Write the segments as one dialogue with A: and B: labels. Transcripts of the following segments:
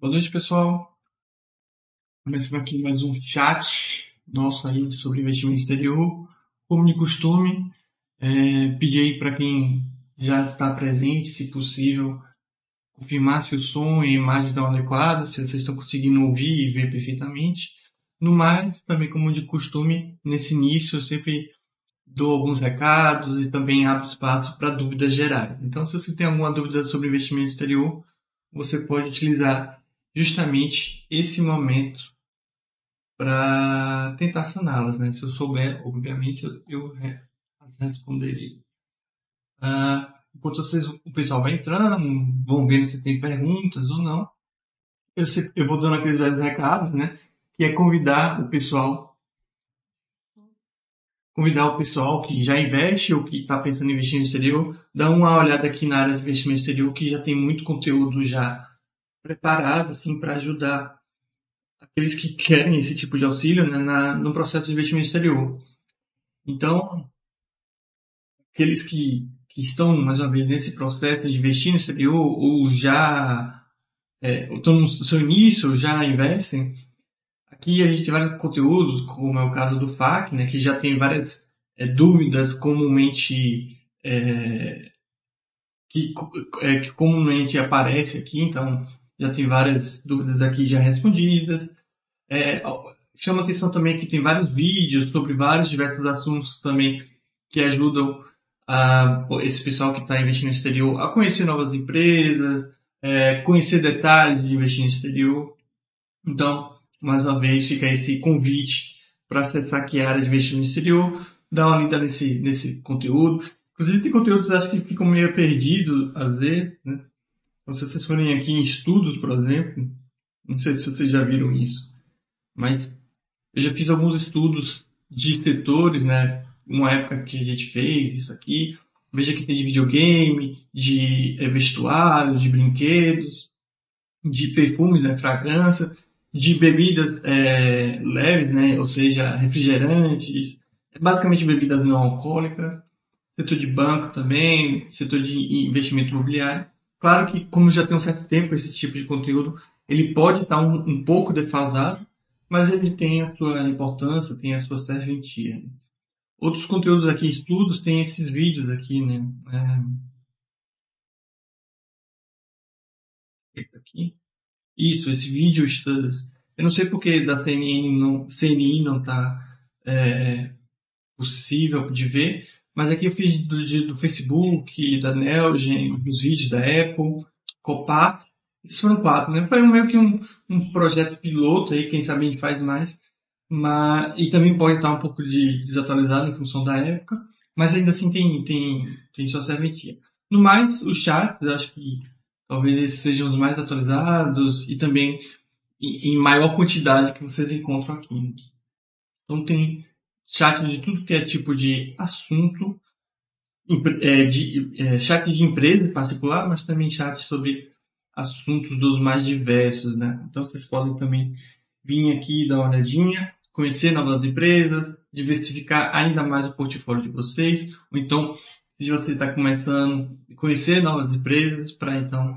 A: Boa noite, pessoal. Começando aqui mais um chat nosso aí sobre investimento exterior. Como de costume, é, aí para quem já está presente, se possível, confirmar se o som e a imagem estão adequadas, se vocês estão conseguindo ouvir e ver perfeitamente. No mais, também como de costume, nesse início eu sempre dou alguns recados e também abro espaço para dúvidas gerais. Então, se você tem alguma dúvida sobre investimento exterior, você pode utilizar justamente esse momento para tentar saná-las, né? Se eu souber, obviamente, eu, responderei. Uh, enquanto vocês, o pessoal vai entrando, vão vendo se tem perguntas ou não. Eu, eu vou dando aqueles velhos recados, né? Que é convidar o pessoal convidar o pessoal que já investe ou que está pensando em investir no exterior, dar uma olhada aqui na área de investimento exterior, que já tem muito conteúdo já preparado assim para ajudar aqueles que querem esse tipo de auxílio né, na, no processo de investimento exterior. Então, aqueles que, que estão, mais uma vez, nesse processo de investir no exterior ou já é, estão no seu início, ou já investem, aqui a gente tem vários conteúdos, como é o caso do FAC, né, que já tem várias é, dúvidas comumente é, que, é, que comumente aparece aqui, então já tem várias dúvidas aqui já respondidas. É, chama atenção também que tem vários vídeos sobre vários diversos assuntos também que ajudam esse pessoal que está investindo no exterior a conhecer novas empresas, é, conhecer detalhes de investir no exterior. Então, mais uma vez, fica esse convite para acessar aqui a área de investimento no exterior, dar uma lida nesse, nesse conteúdo. Inclusive, tem conteúdos acho que ficam meio perdidos às vezes, né? Então, se vocês forem aqui em estudos, por exemplo, não sei se vocês já viram isso, mas eu já fiz alguns estudos de setores, né? Uma época que a gente fez isso aqui. Veja que tem de videogame, de é, vestuário, de brinquedos, de perfumes, né? Fragrância, de bebidas é, leves, né? Ou seja, refrigerantes, basicamente bebidas não alcoólicas, setor de banco também, setor de investimento imobiliário. Claro que, como já tem um certo tempo esse tipo de conteúdo, ele pode estar um, um pouco defasado, mas ele tem a sua importância, tem a sua serventia. Outros conteúdos aqui, estudos, tem esses vídeos aqui, né? É... Aqui. Isso, esse vídeo estudos. Eu não sei porque da CNN não, CNI não está é, possível de ver, mas aqui eu fiz do, do Facebook, da Nelgen, os vídeos da Apple, Copar. Esses foram quatro, né? Foi meio que um, um projeto piloto aí, quem sabe a gente faz mais. Mas, e também pode estar um pouco de, desatualizado em função da época. Mas ainda assim tem, tem, tem sua serventia. No mais, os chats, eu acho que talvez esses sejam os mais atualizados e também em, em maior quantidade que vocês encontram aqui. Então tem chat de tudo que é tipo de assunto, é, de, é, chat de empresa em particular, mas também chat sobre assuntos dos mais diversos, né? Então vocês podem também vir aqui dar uma olhadinha, conhecer novas empresas, diversificar ainda mais o portfólio de vocês, ou então se você está começando conhecer novas empresas para então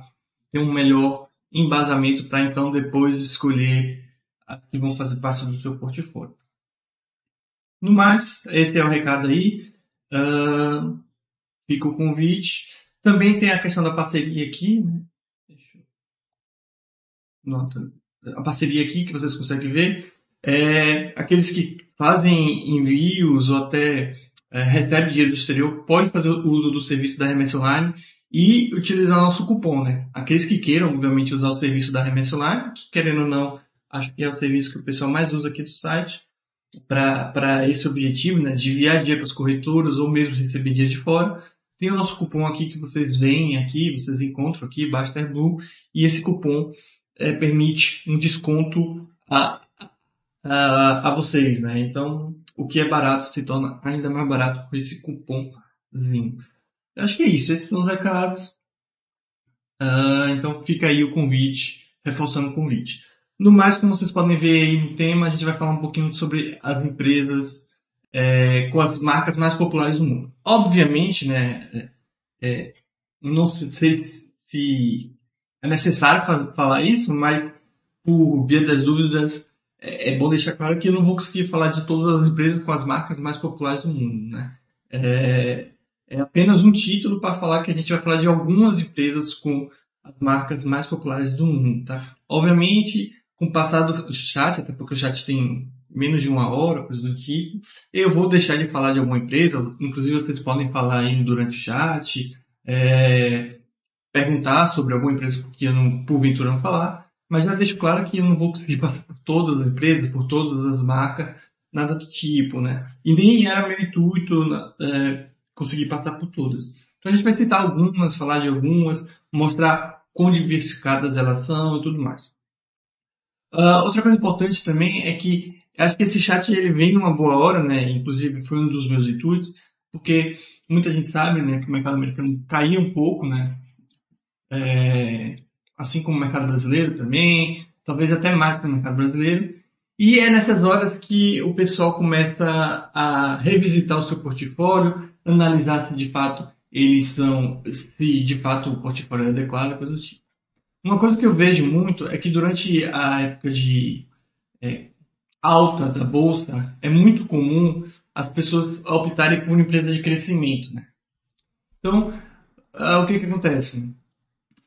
A: ter um melhor embasamento para então depois escolher as que vão fazer parte do seu portfólio. No mais, esse é o recado aí. Uh, fica o convite. Também tem a questão da parceria aqui. Né? Nota. A parceria aqui que vocês conseguem ver. É, aqueles que fazem envios ou até é, recebem dinheiro do exterior podem fazer uso do serviço da remessa online e utilizar nosso cupom, né? Aqueles que queiram, obviamente, usar o serviço da remessa online, que querendo ou não, acho que é o serviço que o pessoal mais usa aqui do site, para esse objetivo, né, de enviar dinheiro para as corretoras ou mesmo receber dinheiro de fora, tem o nosso cupom aqui que vocês veem aqui, vocês encontram aqui, Baster Blue, e esse cupom é, permite um desconto a, a, a vocês, né? Então, o que é barato se torna ainda mais barato com esse cupomzinho. Acho que é isso, esses são os recados. Uh, então fica aí o convite, reforçando o convite. No mais, como vocês podem ver aí no tema, a gente vai falar um pouquinho sobre as empresas é, com as marcas mais populares do mundo. Obviamente, né, é, é não sei se é necessário falar isso, mas por via das dúvidas, é, é, bom deixar claro que eu não vou conseguir falar de todas as empresas com as marcas mais populares do mundo, né? É, é apenas um título para falar que a gente vai falar de algumas empresas com as marcas mais populares do mundo, tá? Obviamente, com o passar do chat, até porque o chat tem menos de uma hora, coisa do tipo, eu vou deixar de falar de alguma empresa, inclusive vocês podem falar aí durante o chat, é, perguntar sobre alguma empresa que eu não, porventura não falar, mas já deixo claro que eu não vou conseguir passar por todas as empresas, por todas as marcas, nada do tipo, né? E nem era meu intuito é, conseguir passar por todas. Então a gente vai citar algumas, falar de algumas, mostrar quão diversificadas elas são e tudo mais. Uh, outra coisa importante também é que acho que esse chat ele vem numa boa hora, né? Inclusive foi um dos meus intuitos, porque muita gente sabe, né, que o mercado americano caiu um pouco, né? É, assim como o mercado brasileiro também, talvez até mais que o mercado brasileiro. E é nessas horas que o pessoal começa a revisitar o seu portfólio, analisar se de fato eles são, se de fato o portfólio é adequado, coisa do tipo. Uma coisa que eu vejo muito é que durante a época de é, alta da bolsa, é muito comum as pessoas optarem por empresas de crescimento. Né? Então, ah, o que, que acontece?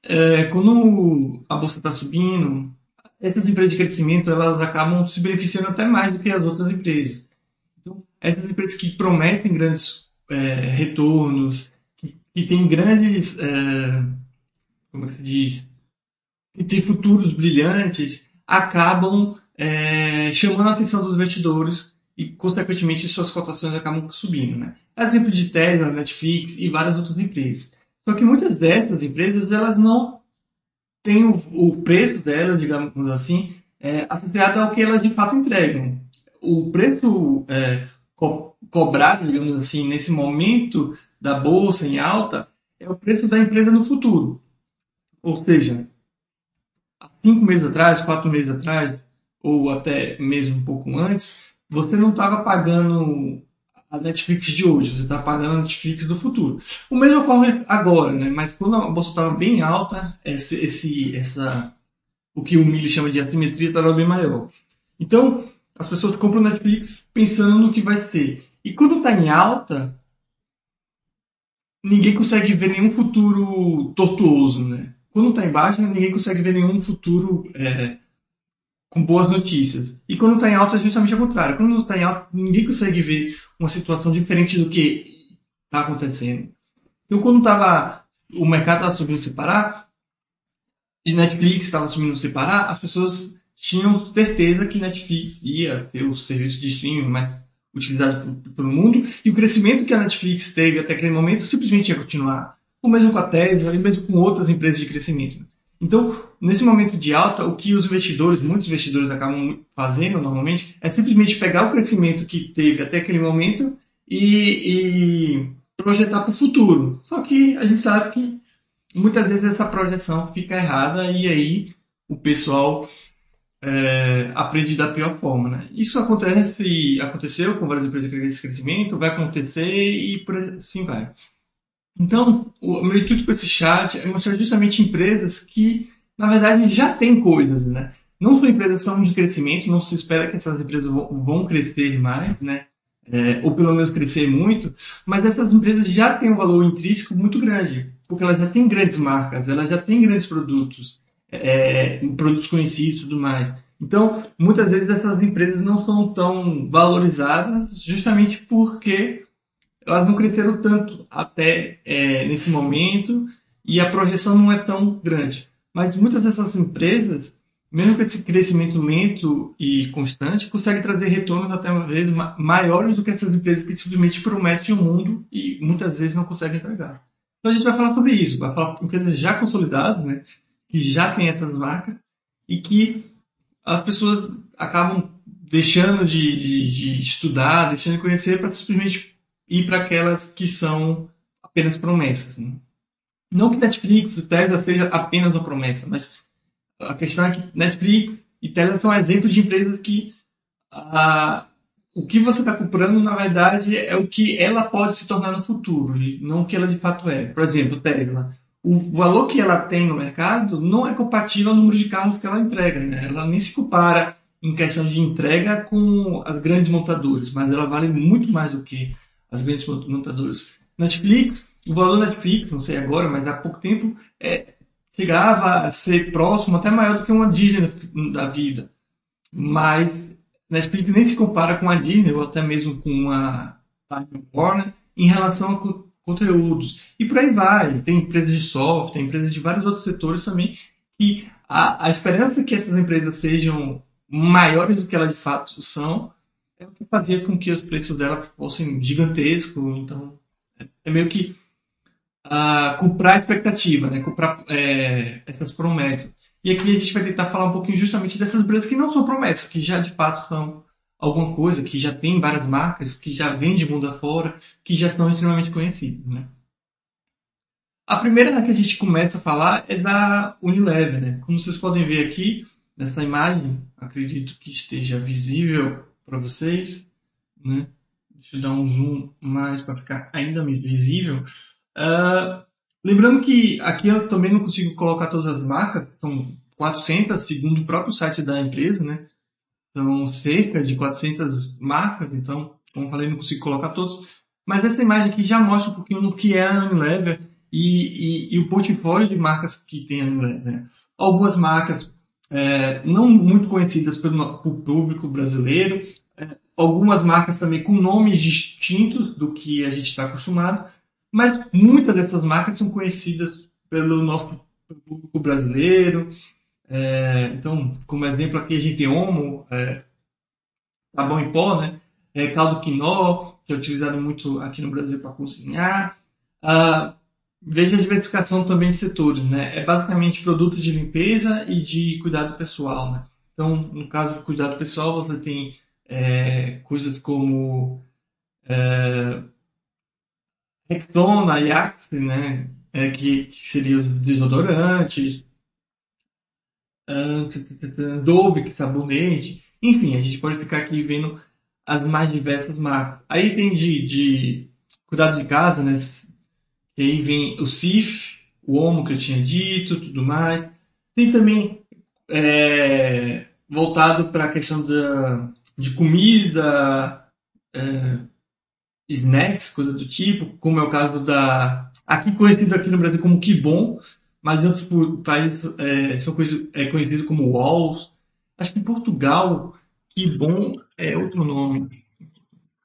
A: É, quando a bolsa está subindo, essas empresas de crescimento elas acabam se beneficiando até mais do que as outras empresas. Então, essas empresas que prometem grandes é, retornos, que, que têm grandes, é, como é que se diz, que têm futuros brilhantes, acabam é, chamando a atenção dos investidores e, consequentemente, suas cotações acabam subindo. Né? Exemplo de Tesla, Netflix e várias outras empresas. Só que muitas dessas empresas elas não têm o, o preço delas, digamos assim, é, associado ao que elas de fato entregam. O preço é, co cobrado, digamos assim, nesse momento da bolsa em alta é o preço da empresa no futuro. Ou seja, cinco meses atrás, quatro meses atrás, ou até mesmo um pouco antes, você não estava pagando a Netflix de hoje, você está pagando a Netflix do futuro. O mesmo ocorre agora, né? Mas quando a bolsa estava bem alta, esse, esse, essa, o que o Mili chama de assimetria estava bem maior. Então, as pessoas compram Netflix pensando no que vai ser. E quando está em alta, ninguém consegue ver nenhum futuro tortuoso, né? Quando está em baixa, ninguém consegue ver nenhum futuro é, com boas notícias. E quando está em alta, é justamente ao contrário. Quando está em alta, ninguém consegue ver uma situação diferente do que está acontecendo. Então, quando tava, o mercado estava subindo sem parar, e Netflix estava subindo sem parar, as pessoas tinham certeza que Netflix ia ser o serviço de streaming mais utilizado pelo mundo, e o crescimento que a Netflix teve até aquele momento simplesmente ia continuar. O mesmo com a Tesla, e mesmo com outras empresas de crescimento. Então, nesse momento de alta, o que os investidores, muitos investidores acabam fazendo normalmente, é simplesmente pegar o crescimento que teve até aquele momento e, e projetar para o futuro. Só que a gente sabe que muitas vezes essa projeção fica errada e aí o pessoal é, aprende da pior forma. Né? Isso acontece, aconteceu com várias empresas de crescimento, vai acontecer e assim vai. Então, o meu intuito com esse chat é mostrar justamente empresas que, na verdade, já têm coisas, né? Não são empresas que são de crescimento, não se espera que essas empresas vão crescer mais, né? É, ou pelo menos crescer muito, mas essas empresas já têm um valor intrínseco muito grande, porque elas já têm grandes marcas, elas já têm grandes produtos, é, produtos conhecidos e tudo mais. Então, muitas vezes essas empresas não são tão valorizadas justamente porque elas não cresceram tanto até é, nesse momento e a projeção não é tão grande. Mas muitas dessas empresas, mesmo com esse crescimento lento e constante, conseguem trazer retornos até uma vez maiores do que essas empresas que simplesmente prometem o mundo e muitas vezes não conseguem entregar. Então a gente vai falar sobre isso, vai falar empresas já consolidadas, né, que já têm essas marcas e que as pessoas acabam deixando de, de, de estudar, deixando de conhecer para simplesmente e para aquelas que são apenas promessas. Né? Não que Netflix e Tesla seja apenas uma promessa, mas a questão é que Netflix e Tesla são exemplos de empresas que ah, o que você está comprando, na verdade, é o que ela pode se tornar no futuro, não o que ela de fato é. Por exemplo, Tesla. o valor que ela tem no mercado não é compatível ao número de carros que ela entrega. Né? Ela nem se compara em questão de entrega com as grandes montadoras, mas ela vale muito mais do que as grandes montadoras. Netflix, o valor da Netflix, não sei agora, mas há pouco tempo, é, chegava a ser próximo, até maior do que uma Disney da vida. Mas Netflix nem se compara com a Disney, ou até mesmo com a Time Warner, em relação a conteúdos. E por aí vai. Tem empresas de software, tem empresas de vários outros setores também, que a, a esperança que essas empresas sejam maiores do que elas de fato são, é o que fazia com que os preços dela fossem gigantescos. Então, é, meio que uh, comprar expectativa, né? comprar é, essas promessas. E aqui a gente vai tentar falar um pouquinho justamente dessas empresas que não são promessas, que já de fato são alguma coisa, que já tem várias marcas, que já vende mundo afora, que já são extremamente conhecidas. Né? A primeira que a gente começa a falar é da Unilever. Né? Como vocês podem ver aqui, nessa imagem, acredito que esteja visível para vocês. Né? Deixa eu dar um zoom mais para ficar ainda mais visível. Uh, lembrando que aqui eu também não consigo colocar todas as marcas, são 400 segundo o próprio site da empresa, né? São cerca de 400 marcas, então, como falei, não consigo colocar todos. Mas essa imagem aqui já mostra um pouquinho do que é a Unilever e, e, e o portfólio de marcas que tem a Unilever. Né? Algumas marcas é, não muito conhecidas pelo, pelo público brasileiro, é, algumas marcas também com nomes distintos do que a gente está acostumado, mas muitas dessas marcas são conhecidas pelo nosso público brasileiro, é, então, como exemplo aqui a gente tem Omo, é, sabão em pó, né? É, caldo quinó, que é utilizado muito aqui no Brasil para cozinhar. Ah, veja a diversificação também de setores, né? É basicamente produtos de limpeza e de cuidado pessoal, né? Então, no caso do cuidado pessoal, você tem é, coisas como é, Rexona, Ajax, né? É, que, que seriam desodorantes, Dove, que sabonete. Enfim, a gente pode ficar aqui vendo as mais diversas marcas. Aí tem de, de cuidado de casa, né? E aí vem o Cif, o Omo que eu tinha dito, tudo mais. Tem também é, voltado para a questão da, de comida, é, snacks, coisa do tipo, como é o caso da. Aqui conhecido aqui no Brasil como Kibon, mas em outros países é, são é, conhecidos como walls. Acho que em Portugal, que bom é outro nome.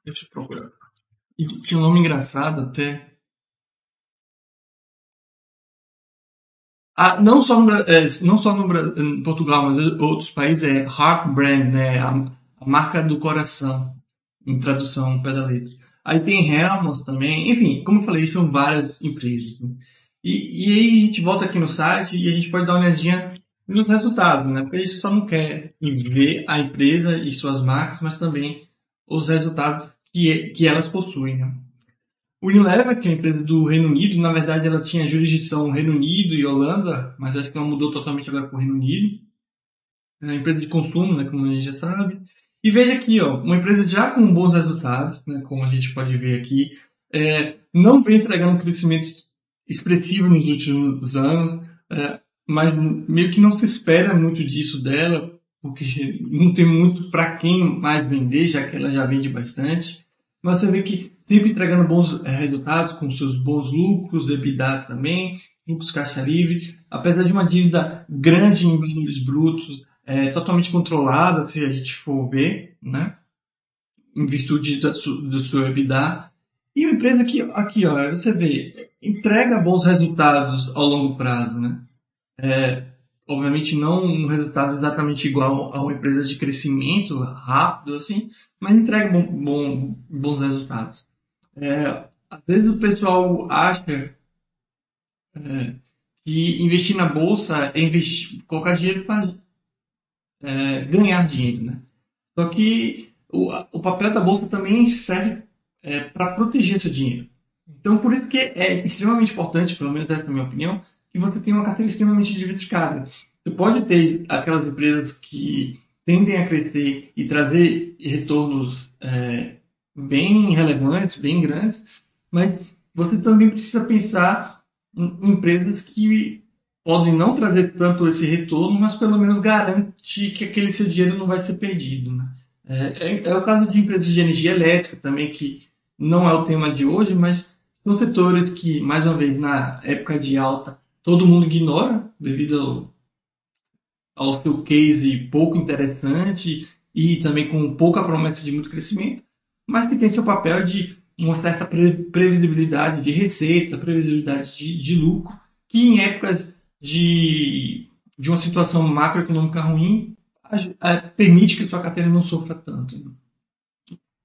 A: Deixa eu procurar. E tinha um nome engraçado até. Ah, não só no, é, não só no em Portugal, mas em outros países é Heart Brand, né? A, a, marca do coração, em tradução pé da letra. Aí tem Helmos também, enfim, como eu falei, são várias empresas. Né? E, e aí a gente volta aqui no site e a gente pode dar uma olhadinha nos resultados, né? Porque a gente só não quer ver a empresa e suas marcas, mas também os resultados que, que elas possuem. Né? Unilever, que é uma empresa do Reino Unido, na verdade ela tinha jurisdição Reino Unido e Holanda, mas acho que ela mudou totalmente agora para o Reino Unido. É uma empresa de consumo, né, como a gente já sabe. E veja aqui, ó, uma empresa já com bons resultados, né, como a gente pode ver aqui, é, não vem entregando crescimentos expressiva nos últimos anos, é, mas meio que não se espera muito disso dela, porque não tem muito para quem mais vender, já que ela já vende bastante. Mas você vê que sempre entregando bons é, resultados, com seus bons lucros, EBITDA também, lucros caixa livre, apesar de uma dívida grande em valores brutos, é, totalmente controlada, se a gente for ver, né? em virtude da, su, do seu EBITDA, e uma empresa que, aqui, ó, você vê, entrega bons resultados ao longo prazo, né? É, obviamente não um resultado exatamente igual a uma empresa de crescimento rápido, assim, mas entrega bom, bom, bons resultados. É, às vezes o pessoal acha é, que investir na bolsa é investir, colocar dinheiro para é, ganhar dinheiro, né? Só que o, o papel da bolsa também serve é, para proteger seu dinheiro. Então, por isso que é extremamente importante, pelo menos essa é a minha opinião, que você tenha uma carteira extremamente diversificada. Você pode ter aquelas empresas que tendem a crescer e trazer retornos é, bem relevantes, bem grandes, mas você também precisa pensar empresas que podem não trazer tanto esse retorno, mas pelo menos garante que aquele seu dinheiro não vai ser perdido. Né? É, é, é, o caso de empresas de energia elétrica também, que não é o tema de hoje, mas são setores que, mais uma vez, na época de alta, todo mundo ignora devido ao, ao seu case pouco interessante e também com pouca promessa de muito crescimento, mas que tem seu papel de uma certa previsibilidade de receita, previsibilidade de, de lucro, que em épocas de, de uma situação macroeconômica ruim a, a, permite que sua carteira não sofra tanto. Né?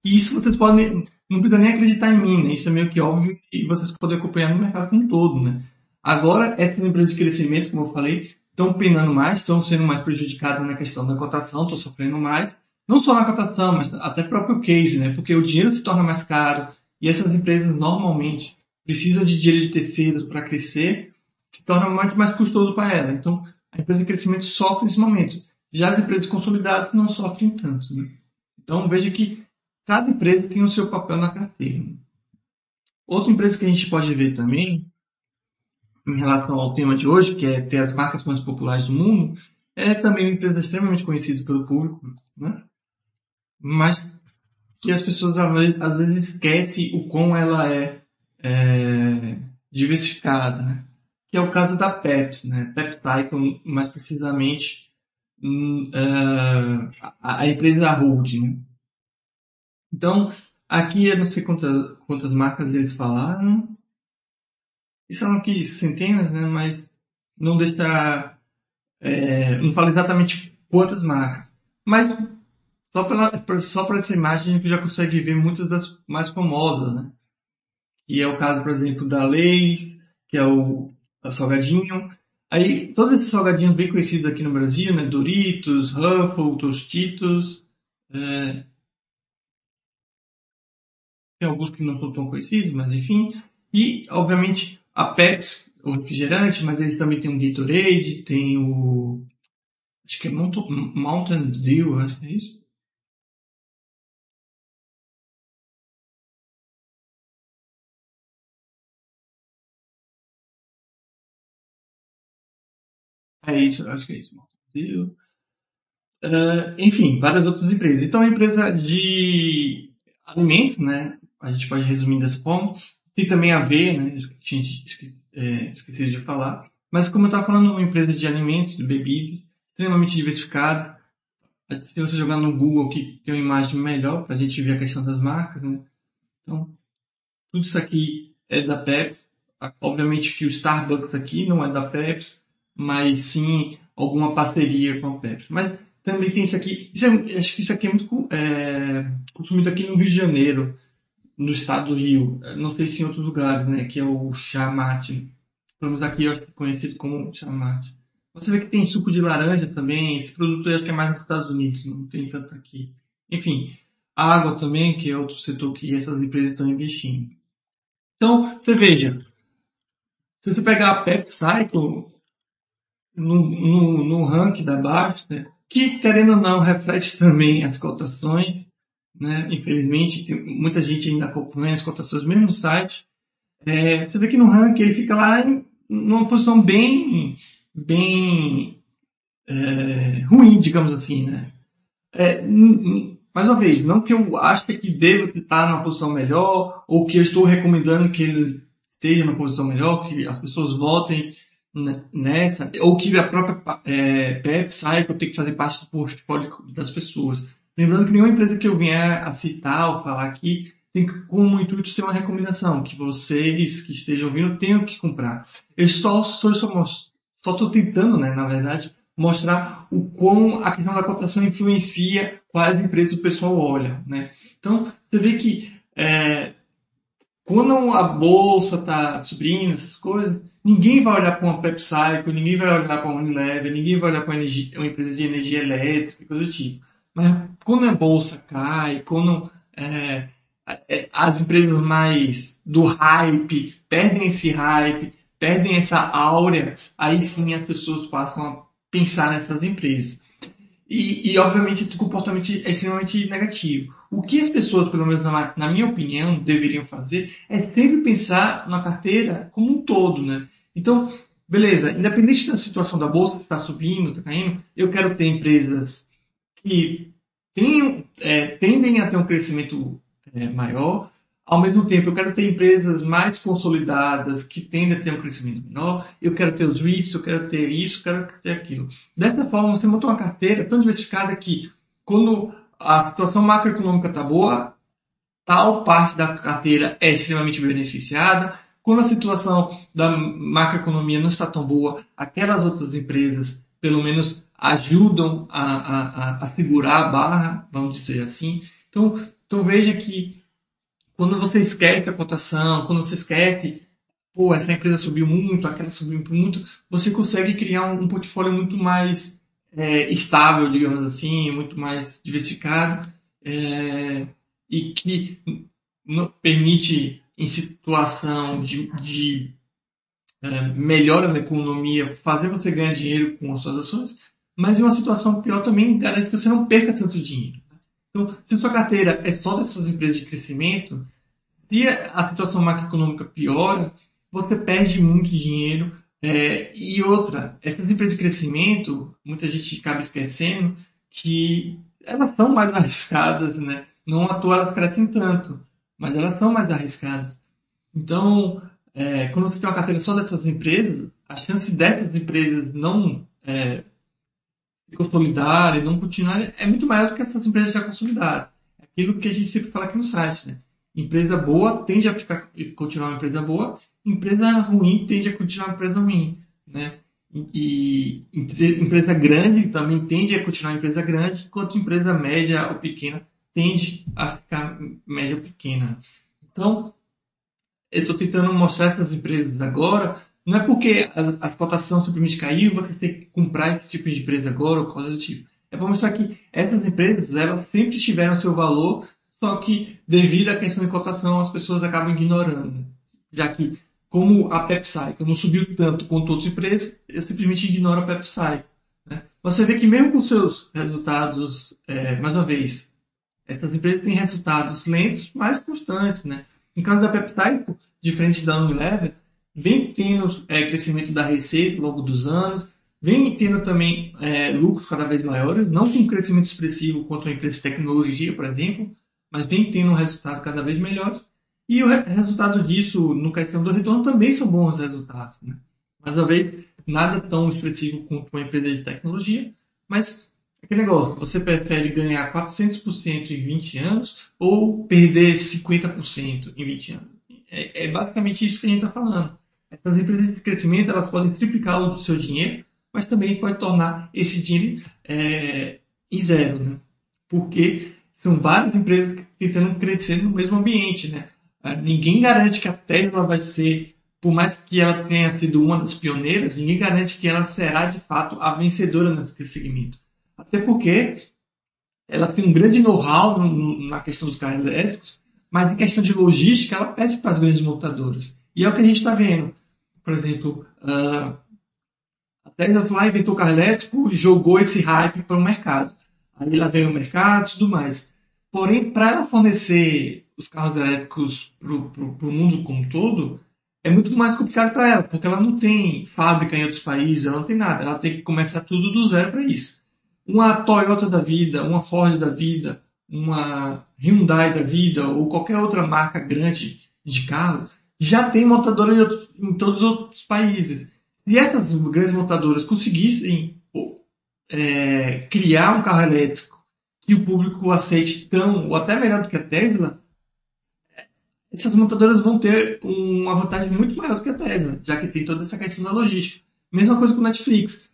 A: E isso vocês podem, não precisa nem acreditar em mim, né? isso é meio que óbvio e vocês podem acompanhar no mercado como um todo. Né? Agora, essas empresas de crescimento, como eu falei, estão penando mais, estão sendo mais prejudicadas na questão da cotação, estão sofrendo mais. Não só na cotação, mas até próprio case, né? Porque o dinheiro se torna mais caro e essas empresas normalmente precisam de dinheiro de terceiros para crescer, se torna muito mais custoso para ela. Então, a empresa de crescimento sofre nesse momento. Já as empresas consolidadas não sofrem tanto. Né? Então, veja que cada empresa tem o seu papel na carteira. Outra empresa que a gente pode ver também em relação ao tema de hoje, que é ter as marcas mais populares do mundo, é também uma empresa extremamente conhecida pelo público, né? Mas que as pessoas às vezes esquecem o quão ela é, é diversificada, né? que é o caso da Pepsi, né? PepsiCo, mais precisamente uh, a, a, empresa Hold. Né? Então, aqui eu não sei quantas, quantas marcas eles falaram, e são aqui centenas, né? Mas não deixa. É, não fala exatamente quantas marcas. Mas só pela, só por essa imagem a gente já consegue ver muitas das mais famosas, né? Que é o caso, por exemplo, da Leis, que é o, o Salgadinho. Aí, todos esses salgadinhos bem conhecidos aqui no Brasil, né? Doritos, Ruffles, Tostitos. É... Tem alguns que não são tão conhecidos, mas enfim. E, obviamente, a Pepsi, o refrigerante, mas eles também têm o Gatorade, tem o. Acho que é Mountain Dew, acho que é isso. É isso, acho que é isso. Uh, enfim, várias outras empresas. Então, a empresa de alimentos, né? A gente pode resumir dessa forma, tem também a ver, né? Tinha é, esquecido de falar. Mas como eu estava falando, uma empresa de alimentos, bebidas, extremamente diversificada. Se você jogar no Google que tem uma imagem melhor para a gente ver a questão das marcas, né? Então, tudo isso aqui é da Pepsi. Obviamente que o Starbucks aqui não é da Pepsi, mas sim alguma parceria com a Pepsi. Mas também tem isso aqui. Isso é, acho que isso aqui é muito é, consumido aqui no Rio de Janeiro no estado do Rio, não sei se em outros lugares, né, que é o chamate. Vamos aqui, acho que conhecido como chamate. Você vê que tem suco de laranja também, esse produto eu acho que é mais nos Estados Unidos, não tem tanto aqui. Enfim, água também, que é outro setor que essas empresas estão investindo. Então, você veja, se você pegar a PepsiCo no, no, no ranking da Basta, que querendo ou não reflete também as cotações, né? Infelizmente, muita gente ainda acompanha as cotações mesmo no site. É, você vê que no ranking ele fica lá em numa posição bem, bem é, ruim, digamos assim, né? É, mais uma vez, não que eu ache que deva estar numa posição melhor ou que eu estou recomendando que ele esteja numa posição melhor, que as pessoas votem nessa, ou que a própria é, PEP saia que eu tenho que fazer parte do portfólio das pessoas. Lembrando que nenhuma empresa que eu vier a citar ou falar aqui tem como intuito ser uma recomendação, que vocês que estejam ouvindo tenham que comprar. Eu só estou só, só tentando, né, na verdade, mostrar o como a questão da cotação influencia quais empresas o pessoal olha. Né? Então, você vê que é, quando a bolsa está subindo, essas coisas, ninguém vai olhar para uma PepsiCo, ninguém vai olhar para uma Unilever, ninguém vai olhar para uma, empresa de energia elétrica, coisa do tipo. Mas quando a bolsa cai, quando é, é, as empresas mais do hype perdem esse hype, perdem essa áurea, aí sim as pessoas passam a pensar nessas empresas. E, e obviamente esse comportamento é extremamente negativo. O que as pessoas, pelo menos na, na minha opinião, deveriam fazer é sempre pensar na carteira como um todo, né? Então, beleza, independente da situação da bolsa, está subindo, está caindo, eu quero ter empresas que tenham, é, tendem a ter um crescimento é, maior, ao mesmo tempo, eu quero ter empresas mais consolidadas, que tendem a ter um crescimento menor. Eu quero ter os REITs, eu quero ter isso, eu quero ter aquilo. Dessa forma, você monta uma carteira tão diversificada que, quando a situação macroeconômica está boa, tal parte da carteira é extremamente beneficiada. Quando a situação da macroeconomia não está tão boa, aquelas outras empresas, pelo menos, ajudam a, a, a segurar a barra, vamos dizer assim. Então, então veja que quando você esquece a cotação, quando você esquece, pô, essa empresa subiu muito, aquela subiu muito, você consegue criar um, um portfólio muito mais é, estável, digamos assim, muito mais diversificado é, e que permite, em situação de, de é, melhora na economia, fazer você ganhar dinheiro com as suas ações, mas em uma situação pior também garante que você não perca tanto dinheiro. Então, se sua carteira é só dessas empresas de crescimento, se a situação macroeconômica piora, você perde muito dinheiro. É, e outra, essas empresas de crescimento, muita gente acaba esquecendo que elas são mais arriscadas, né? Não à toa elas crescem tanto, mas elas são mais arriscadas. Então, é, quando você tem uma carteira só dessas empresas, a chance dessas empresas não é, se consolidarem, não continuarem, é muito maior do que essas empresas já consolidadas. É aquilo que a gente sempre fala aqui no site, né? Empresa boa tende a ficar, continuar uma empresa boa, empresa ruim tende a continuar uma empresa ruim, né? E, e empresa grande também tende a continuar uma empresa grande, enquanto empresa média ou pequena tende a ficar média pequena. Então, eu estou tentando mostrar essas empresas agora não é porque as, as cotações simplesmente caiu, você tem que comprar esse tipo de empresa agora ou coisa do tipo. É para mostrar que essas empresas, elas sempre tiveram seu valor, só que devido à questão de cotação, as pessoas acabam ignorando. Já que, como a PepSicle não subiu tanto quanto outras empresas, eu simplesmente ignoro a PepSicle. Né? Você vê que mesmo com seus resultados, é, mais uma vez, essas empresas têm resultados lentos, mas constantes. Né? No caso da PepSicle, diferente da Unilever, vem tendo é, crescimento da receita ao longo dos anos, vem tendo também é, lucros cada vez maiores, não com um crescimento expressivo quanto a empresa de tecnologia, por exemplo, mas vem tendo um resultado cada vez melhor. E o resultado disso, no questão do retorno, também são bons resultados. Né? Mais uma vez, nada tão expressivo quanto uma empresa de tecnologia, mas aquele negócio, você prefere ganhar 400% em 20 anos ou perder 50% em 20 anos? É, é basicamente isso que a gente está falando. Essas empresas de crescimento elas podem triplicar o seu dinheiro, mas também pode tornar esse dinheiro é, em zero, né? Porque são várias empresas tentando crescer no mesmo ambiente, né? Ah, ninguém garante que a Tesla vai ser, por mais que ela tenha sido uma das pioneiras, ninguém garante que ela será de fato a vencedora nesse segmento. Até porque ela tem um grande know-how na questão dos carros elétricos, mas em questão de logística ela pede para as grandes montadoras. E é o que a gente está vendo. Por exemplo, uh, a Tesla lá, inventou o carro elétrico e jogou esse hype para o mercado. Aí ela veio o mercado e tudo mais. Porém, para ela fornecer os carros elétricos para o mundo como um todo, é muito mais complicado para ela, porque ela não tem fábrica em outros países, ela não tem nada. Ela tem que começar tudo do zero para isso. Uma Toyota da vida, uma Ford da vida, uma Hyundai da vida ou qualquer outra marca grande de carro já tem montadora em, todos os outros países. Se essas grandes montadoras conseguissem é, criar um carro elétrico que o público aceite tão ou até melhor do que a Tesla, essas montadoras vão ter uma vantagem muito maior do que a Tesla, já que tem toda essa questão da logística. Mesma coisa com a Netflix.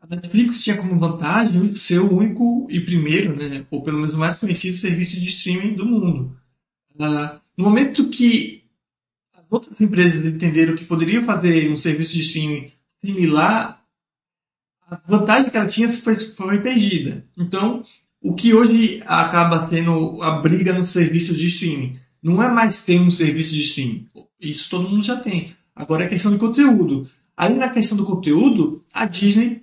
A: A Netflix tinha como vantagem ser o único e primeiro, né, ou pelo menos o mais conhecido serviço de streaming do mundo. Uh, no momento que as outras empresas entenderam que poderiam fazer um serviço de streaming similar, a vantagem que ela tinha foi, foi perdida. Então, o que hoje acaba sendo a briga no serviço de streaming não é mais ter um serviço de streaming. Isso todo mundo já tem. Agora é questão de conteúdo. Aí na questão do conteúdo, a Disney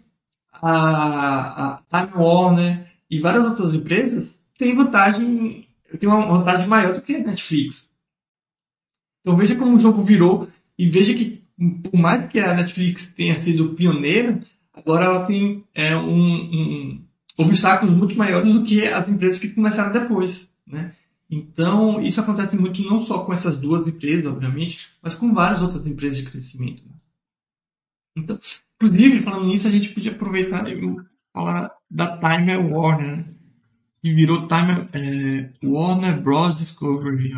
A: a, a Time Warner e várias outras empresas têm vantagem, têm uma vantagem maior do que a Netflix. Então veja como o jogo virou e veja que por mais que a Netflix tenha sido pioneira, agora ela tem é, um, um, obstáculos muito maiores do que as empresas que começaram depois, né? Então, isso acontece muito não só com essas duas empresas, obviamente, mas com várias outras empresas de crescimento. Né? Então, inclusive, falando nisso, a gente podia aproveitar e falar da Time Warner, né? que virou Time é, Warner Bros. Discovery.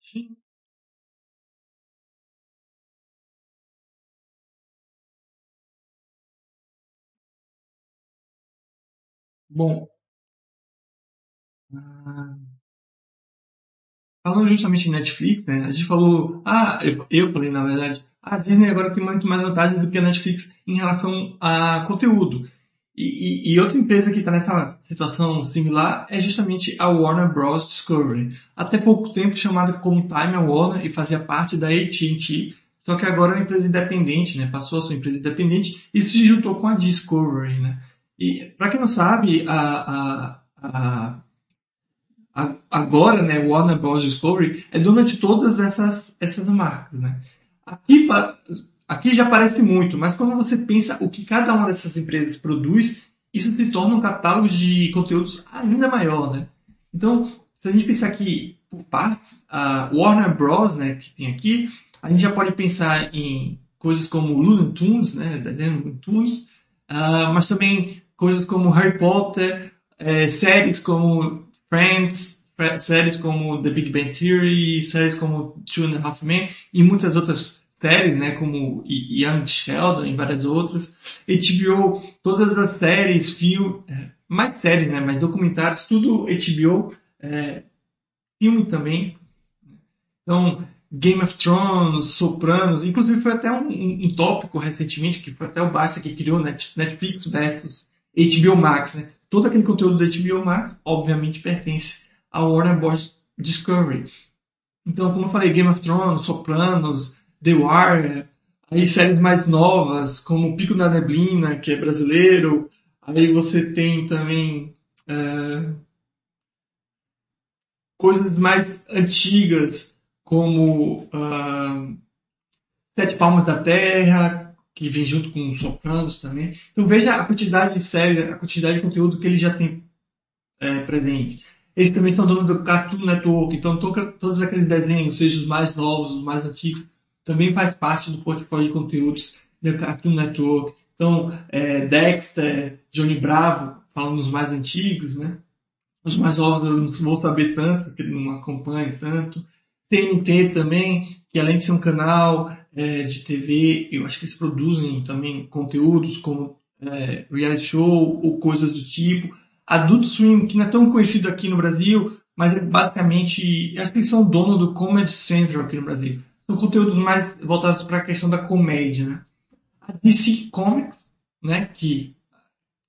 A: Sim. Bom, ah, falando justamente em Netflix, né? A gente falou, ah, eu, eu falei na verdade, a Disney agora tem muito mais vantagens do que a Netflix em relação a conteúdo. E, e, e outra empresa que está nessa situação similar é justamente a Warner Bros. Discovery. Até pouco tempo chamada como Time Warner e fazia parte da AT&T, só que agora é uma empresa independente, né? Passou a ser empresa independente e se juntou com a Discovery, né? E para quem não sabe, a, a, a, agora, né, Warner Bros. Discovery é dona de todas essas, essas marcas, né? Aqui, aqui já parece muito, mas quando você pensa o que cada uma dessas empresas produz, isso se torna um catálogo de conteúdos ainda maior, né? Então, se a gente pensar aqui por partes, a Warner Bros, né, que tem aqui, a gente já pode pensar em coisas como Looney Tunes, né, Tunes, uh, mas também coisas como Harry Potter, é, séries como Friends, séries como The Big Bang Theory, séries como Two and a Half Men e muitas outras séries, né, como Young Sheldon e várias outras. HBO, todas as séries, filme, é, mais séries, né, mais documentários, tudo HBO, é, filme também. Então, Game of Thrones, Sopranos, inclusive foi até um, um, um tópico recentemente, que foi até o Barça que criou Netflix versus HBO Max, né? Todo aquele conteúdo da HBO Max, obviamente, pertence ao Warner Bros. Discovery. Então, como eu falei, Game of Thrones, Sopranos, The Wire, aí séries mais novas, como Pico da Neblina, que é brasileiro, aí você tem também é, coisas mais antigas, como uh, Sete Palmas da Terra, que vem junto com os Sopranos também. Então veja a quantidade de séries, a quantidade de conteúdo que ele já tem é, presente. Eles também são donos do Cartoon Network, então todos aqueles desenhos, seja os mais novos, os mais antigos, também faz parte do portfólio de conteúdos do Cartoon Network. Então, é, Dexter, Johnny Bravo, falando dos mais antigos, né? Os mais novos eu não vou saber tanto, que não acompanho tanto. TNT também, que além de ser um canal, é, de TV, eu acho que eles produzem também conteúdos como é, reality show ou coisas do tipo. Adult Swim, que não é tão conhecido aqui no Brasil, mas é basicamente, acho que eles são dono do Comedy Central aqui no Brasil. São conteúdos mais voltados para a questão da comédia, né? A DC Comics, né, que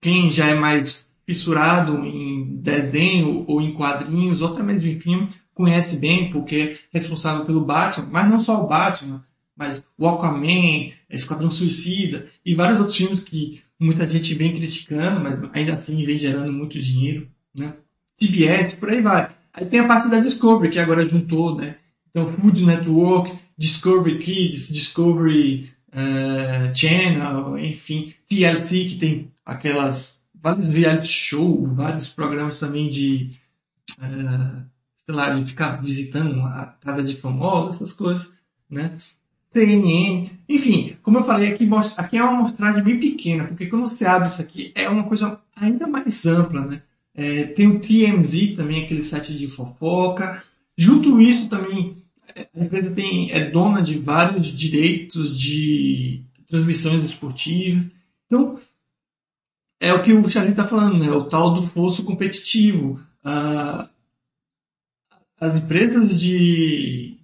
A: quem já é mais fissurado em desenho ou em quadrinhos, ou até mesmo em filme, conhece bem, porque é responsável pelo Batman, mas não só o Batman, mas o Aquaman, Esquadrão Suicida e vários outros filmes que muita gente vem criticando, mas ainda assim vem gerando muito dinheiro, né? CBS, por aí vai. Aí tem a parte da Discovery, que agora juntou, né? Então, Food Network, Discovery Kids, Discovery uh, Channel, enfim, TLC, que tem aquelas vários reality show, vários programas também de, uh, sei lá, de ficar visitando a casa de famosos, essas coisas, né? CNN, enfim, como eu falei, aqui, aqui é uma amostragem bem pequena, porque quando você abre isso aqui, é uma coisa ainda mais ampla, né? É, tem o TMZ também, aquele site de fofoca. Junto isso também, a empresa tem, é dona de vários direitos de transmissões esportivas. Então, é o que o Charlie está falando, né? O tal do fosso competitivo. Ah, as empresas de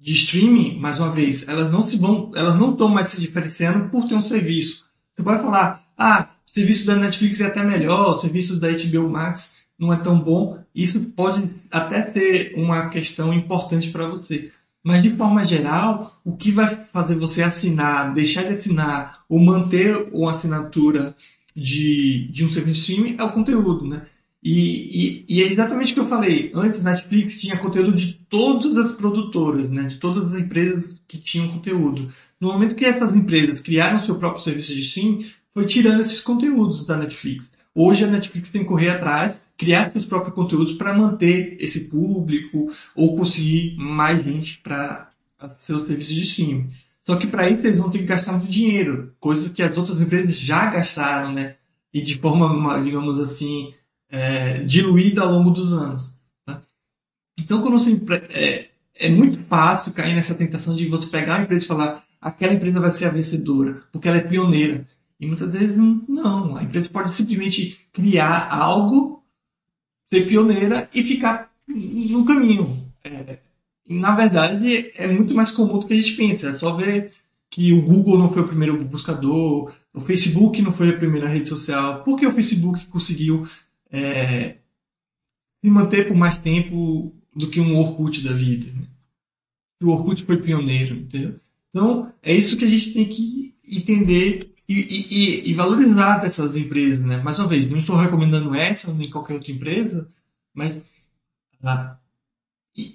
A: de streaming, mais uma vez, elas não se vão, elas não estão mais se diferenciando por ter um serviço. Você pode falar, ah, o serviço da Netflix é até melhor, o serviço da HBO Max não é tão bom, isso pode até ser uma questão importante para você. Mas de forma geral, o que vai fazer você assinar, deixar de assinar ou manter uma assinatura de, de um serviço streaming é o conteúdo, né? E, e, e, é exatamente o que eu falei. Antes, Netflix tinha conteúdo de todas as produtoras, né? de todas as empresas que tinham conteúdo. No momento que essas empresas criaram seu próprio serviço de streaming, foi tirando esses conteúdos da Netflix. Hoje a Netflix tem que correr atrás, criar seus próprios conteúdos para manter esse público ou conseguir mais gente para seu serviço de streaming. Só que para isso eles vão ter que gastar muito dinheiro, coisas que as outras empresas já gastaram, né? E de forma, digamos assim, é, diluída ao longo dos anos. Tá? Então, quando você, é, é muito fácil cair nessa tentação de você pegar uma empresa e falar aquela empresa vai ser a vencedora, porque ela é pioneira. E muitas vezes não. A empresa pode simplesmente criar algo, ser pioneira e ficar no caminho. É, na verdade, é muito mais comum do que a gente pensa. É só ver que o Google não foi o primeiro buscador, o Facebook não foi a primeira rede social. Por que o Facebook conseguiu é, se manter por mais tempo do que um Orkut da vida? Né? O Orkut foi pioneiro, entendeu? Então, é isso que a gente tem que entender e, e, e, valorizar dessas empresas, né? Mais uma vez, não estou recomendando essa nem qualquer outra empresa, mas ah, e,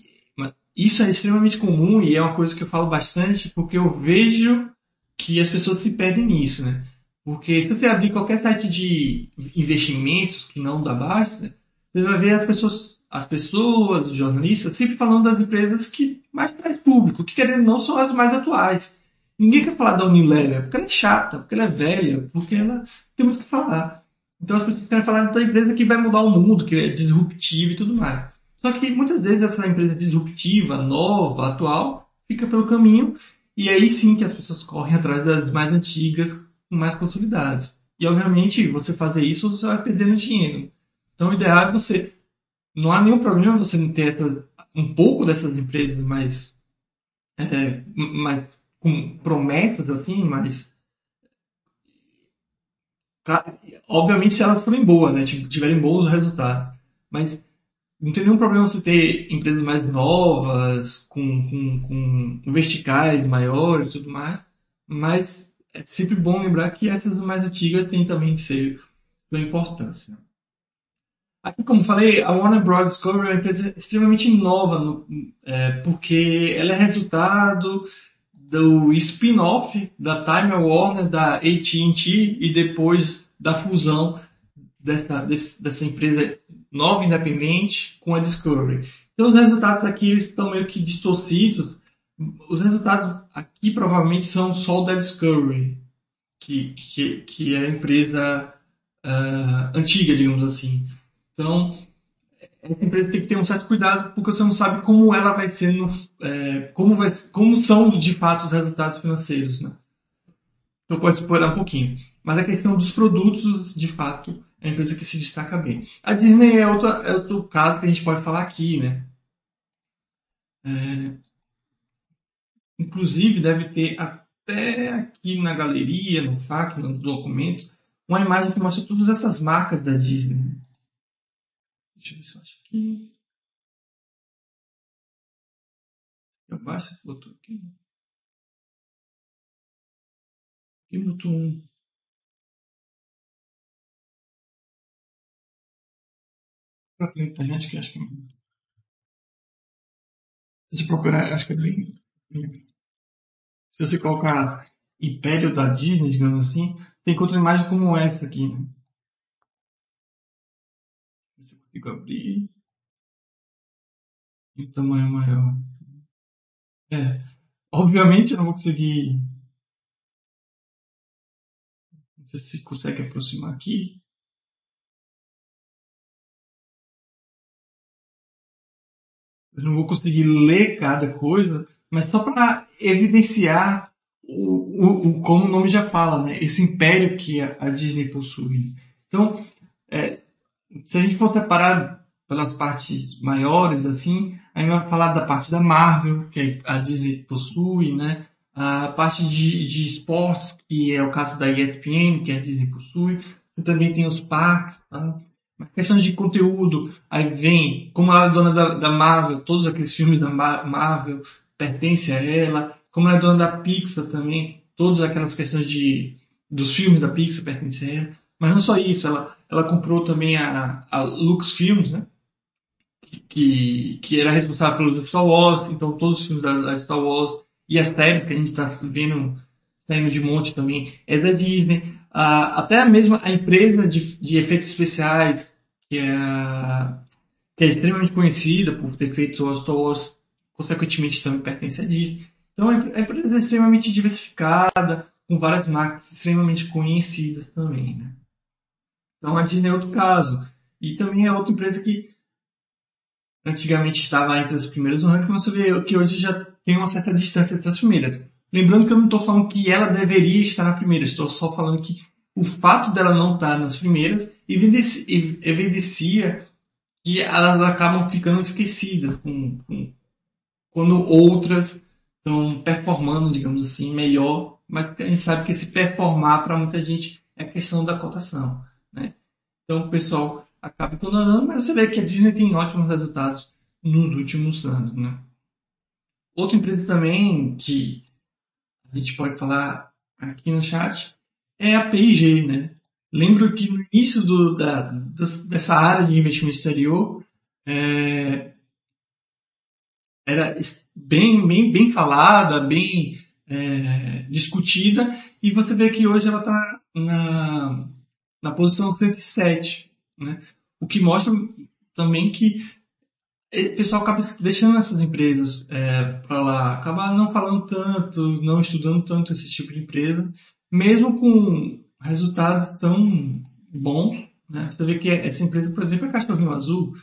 A: isso é extremamente comum e é uma coisa que eu falo bastante porque eu vejo que as pessoas se perdem nisso, né? Porque se você abrir qualquer site de investimentos que não da Baixa, você vai ver as pessoas, as pessoas, os jornalistas, sempre falando das empresas que mais traz público, que querendo não são as mais atuais. Ninguém quer falar da Unilever, porque ela é chata, porque ela é velha, porque ela tem muito o que falar. Então as pessoas querem falar da empresa que vai mudar o mundo, que é disruptiva e tudo mais. Só que muitas vezes essa empresa disruptiva, nova, atual, fica pelo caminho e aí sim que as pessoas correm atrás das mais antigas, mais consolidadas. E obviamente você fazer isso, você vai perdendo dinheiro. Então o ideal é você. Não há nenhum problema você não ter essas um pouco dessas empresas mais, é, mais com promessas assim, mas obviamente se elas forem boas, né, tipo, tiverem bons resultados, mas não tem nenhum problema você ter empresas mais novas, com, com, com verticais maiores e tudo mais, mas é sempre bom lembrar que essas mais antigas têm também ser sua importância. Aqui, como falei, a Warner Bros. Discovery é uma empresa extremamente nova, no, é, porque ela é resultado do spin-off da Time Warner, da AT&T e depois da fusão dessa, dessa empresa nova independente com a Discovery. Então os resultados aqui estão meio que distorcidos. Os resultados aqui provavelmente são só da Discovery, que, que, que é a empresa uh, antiga, digamos assim. Então, essa empresa tem que ter um certo cuidado, porque você não sabe como ela vai ser, no, é, como, vai, como são de fato os resultados financeiros, né? Então pode explorar um pouquinho. Mas a questão dos produtos, de fato, é a empresa que se destaca bem. A Disney é é outro caso que a gente pode falar aqui, né? É, inclusive, deve ter até aqui na galeria, no FAQ, no documento, uma imagem que mostra todas essas marcas da Disney. Deixa eu ver se eu acho aqui. Eu baixo, botou aqui. Aqui botou um. Na internet que acho que. Se você procurar, acho que é bem. Se você colocar Império da Disney, digamos assim, tem outra imagem como essa aqui. Né? consigo abrir. E o tamanho maior. É. Obviamente eu não vou conseguir. Não sei se consegue aproximar aqui. Eu não vou conseguir ler cada coisa, mas só para evidenciar o, o, como o nome já fala, né? Esse império que a, a Disney possui. Então, é, se a gente for separar pelas partes maiores, assim, a gente vai falar da parte da Marvel, que a Disney possui, né? A parte de, de esportes, que é o caso da ESPN, que a Disney possui. Também tem os parques, tá? Mas questão de conteúdo, aí vem, como ela é dona da, da Marvel, todos aqueles filmes da Marvel pertencem a ela, como ela é dona da Pixar também, todas aquelas questões de dos filmes da Pixar pertencem a ela. Mas não só isso, ela, ela comprou também a, a Lux Films, né? Que, que era responsável pelos Star Wars, então todos os filmes da, da Star Wars e as séries que a gente está vendo saindo de monte também é da Disney. Ah, até mesmo a empresa de, de efeitos especiais, que é, que é extremamente conhecida por ter feito Star Wars, consequentemente também pertence à Disney. Então a empresa é extremamente diversificada, com várias marcas extremamente conhecidas também. Né? Então a Disney é outro caso. E também é outra empresa que antigamente estava entre as primeiras ranking, mas você vê que hoje já tem uma certa distância entre as primeiras. Lembrando que eu não estou falando que ela deveria estar na primeira, estou só falando que o fato dela não estar nas primeiras evidencia que elas acabam ficando esquecidas com, com, quando outras estão performando, digamos assim, melhor, mas a gente sabe que esse performar para muita gente é questão da cotação. Né? Então o pessoal acaba condonando, mas você vê que a Disney tem ótimos resultados nos últimos anos. Né? Outra empresa também que a gente pode falar aqui no chat é a P&G, né? Lembro que no início do, da, dessa área de investimento exterior é, era bem, bem, bem falada, bem é, discutida, e você vê que hoje ela está na, na posição 107, né? O que mostra também que o pessoal acaba deixando essas empresas é, para lá, acaba não falando tanto, não estudando tanto esse tipo de empresa, mesmo com resultados tão bons. Né? Você vê que essa empresa, por exemplo, é a Cachorrinho Azul, é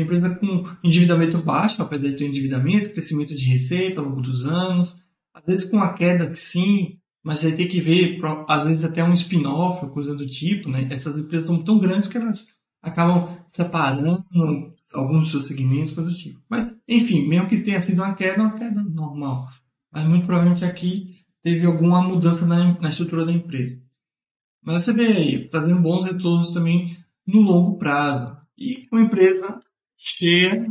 A: empresa com endividamento baixo, apesar de ter endividamento, crescimento de receita ao longo dos anos, às vezes com uma queda que sim, mas aí tem que ver, às vezes até um spin-off, coisa do tipo, né? Essas empresas são tão grandes que elas acabam separando alguns dos seus segmentos, coisa do tipo. Mas, enfim, mesmo que tenha sido uma queda, é uma queda normal. Mas muito provavelmente aqui teve alguma mudança na, na estrutura da empresa. Mas você vê aí, trazendo bons retornos também no longo prazo. E uma empresa cheia.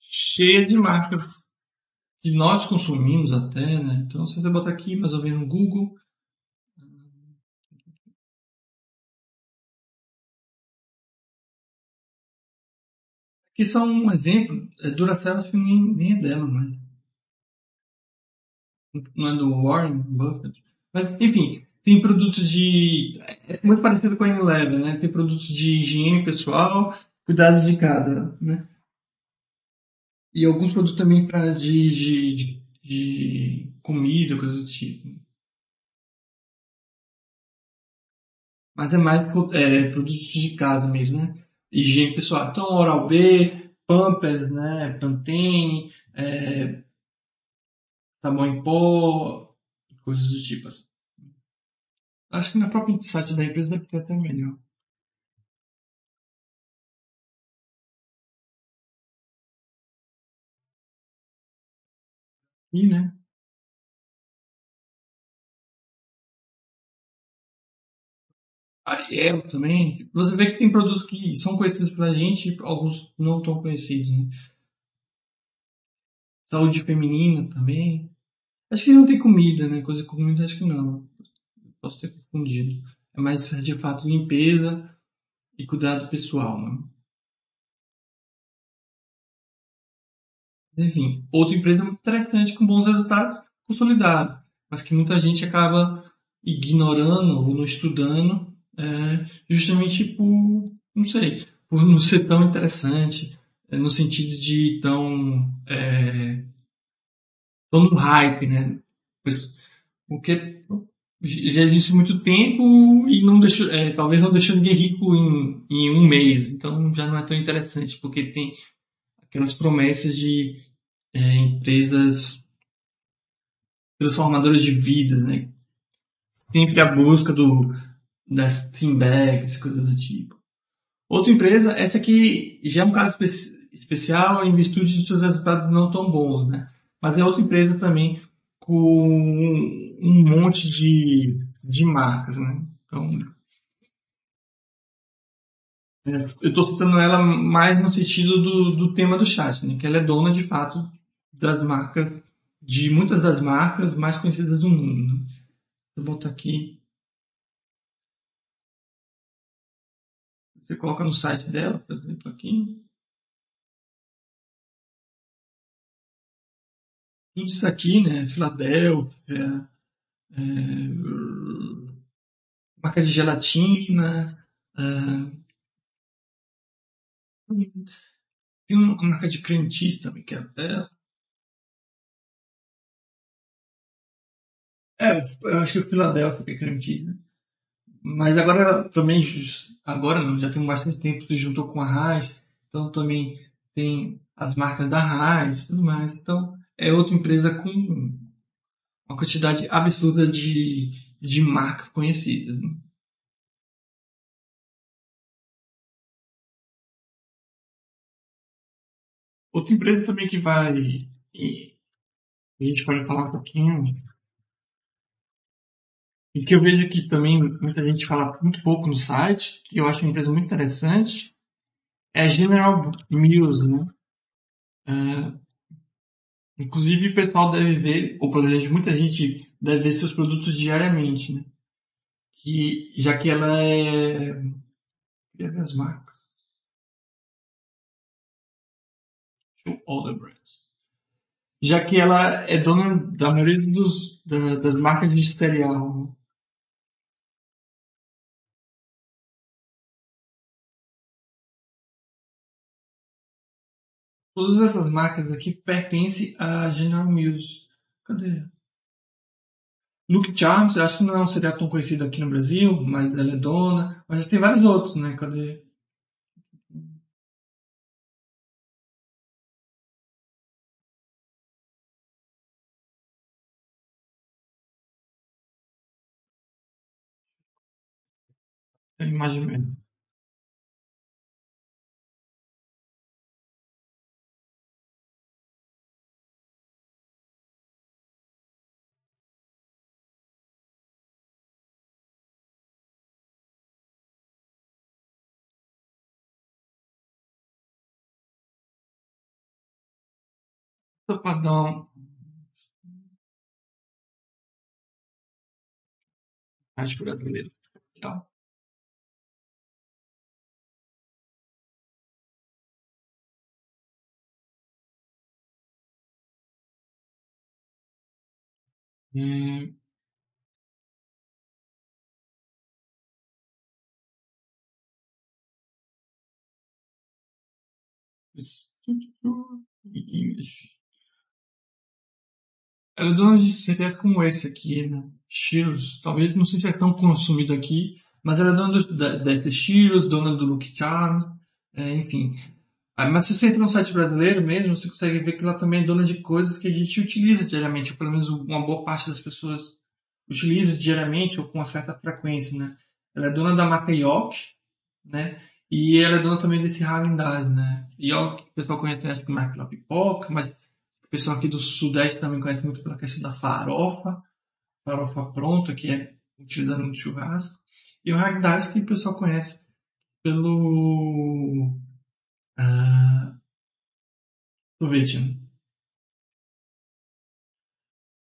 A: Cheia de marcas que nós consumimos até, né? Então, você botar aqui mais ou menos no Google, que são um exemplo. É, Duracell acho que nem, nem é dela, mas. Não é do Warren Buffett. Mas, enfim, tem produtos de. É muito parecido com a Unilever, né? Tem produtos de higiene pessoal, cuidado de casa, né? E alguns produtos também para de, de, de, comida, coisa do tipo. Mas é mais é, produtos de casa mesmo, né? higiene pessoal. Então, Oral B, Pampers, né, Pantene, é, sabão em pó, coisas do tipo. Assim. Acho que na própria site da empresa deve ter até melhor. E, né? Ariel também. Você vê que tem produtos que são conhecidos pela gente e alguns não tão conhecidos, né? Saúde feminina também. Acho que não tem comida, né? Coisa com comida acho que não. Posso ter confundido. É mais de fato limpeza e cuidado pessoal, né? Enfim, outra empresa interessante com bons resultados, consolidada, mas que muita gente acaba ignorando ou não estudando é, justamente por, não sei, por não ser tão interessante, é, no sentido de tão, é, tão no hype, né? Porque já existe muito tempo e não deixou, é, talvez não deixou ninguém rico em, em um mês, então já não é tão interessante, porque tem aquelas promessas de é, empresas transformadoras de vida, né? Sempre a busca do das team bags, coisas do tipo. Outra empresa, essa aqui já é um caso espe especial em virtude de seus resultados não tão bons, né? Mas é outra empresa também com um monte de de marcas, né? Então, é, eu estou citando ela mais no sentido do, do tema do chat, né? Que ela é dona, de fato, das marcas, de muitas das marcas mais conhecidas do mundo. Né? Vou botar aqui. Você coloca no site dela, por exemplo, aqui. Tudo isso aqui, né? Filadélfia, é, marca de gelatina, é, tem uma marca de creme cheese também, que é dela. É, eu acho que o Philadelphia que é creme cheese, né? Mas agora também, agora não, já tem bastante tempo se juntou com a Raiz, então também tem as marcas da Raiz e tudo mais. Então é outra empresa com uma quantidade absurda de, de marcas conhecidas. Né? Outra empresa também que vai. A gente pode falar um pouquinho. E que eu vejo que também muita gente fala muito pouco no site, que eu acho uma empresa muito interessante, é a General Mills, né? É, inclusive o pessoal deve ver, ou pelo menos muita gente deve ver seus produtos diariamente, né? Que, já que ela é. Queria ver as marcas. to other brands. Já que ela é dona da maioria dos, da, das marcas de cereal. Todas essas marcas aqui pertencem a General Mills. Cadê? Luke Charms, acho que não seria tão conhecido aqui no Brasil, mas ela é dona. Mas tem vários outros, né? Cadê? Imagem mesmo. Sapadão. Rádio brasileiro. Legal. Hum, Ela é dona de CPF como esse aqui, né? Cheers. Talvez, não sei se é tão consumido aqui, mas ela é dona do, da, desse Cheers, dona do Luke Charms, é, enfim. Ah, mas se você entra no site brasileiro mesmo, você consegue ver que ela também é dona de coisas que a gente utiliza diariamente, ou pelo menos uma boa parte das pessoas utiliza diariamente ou com uma certa frequência, né? Ela é dona da marca York, né? E ela é dona também desse Häagen-Dazs, né? York, o pessoal conhece acho que marca da pipoca, mas pessoal aqui do Sudeste também conhece muito pela questão da farofa, farofa pronta, que é utilizada no churrasco. E o Häagen-Dazs que o pessoal conhece pelo ah, sorvete.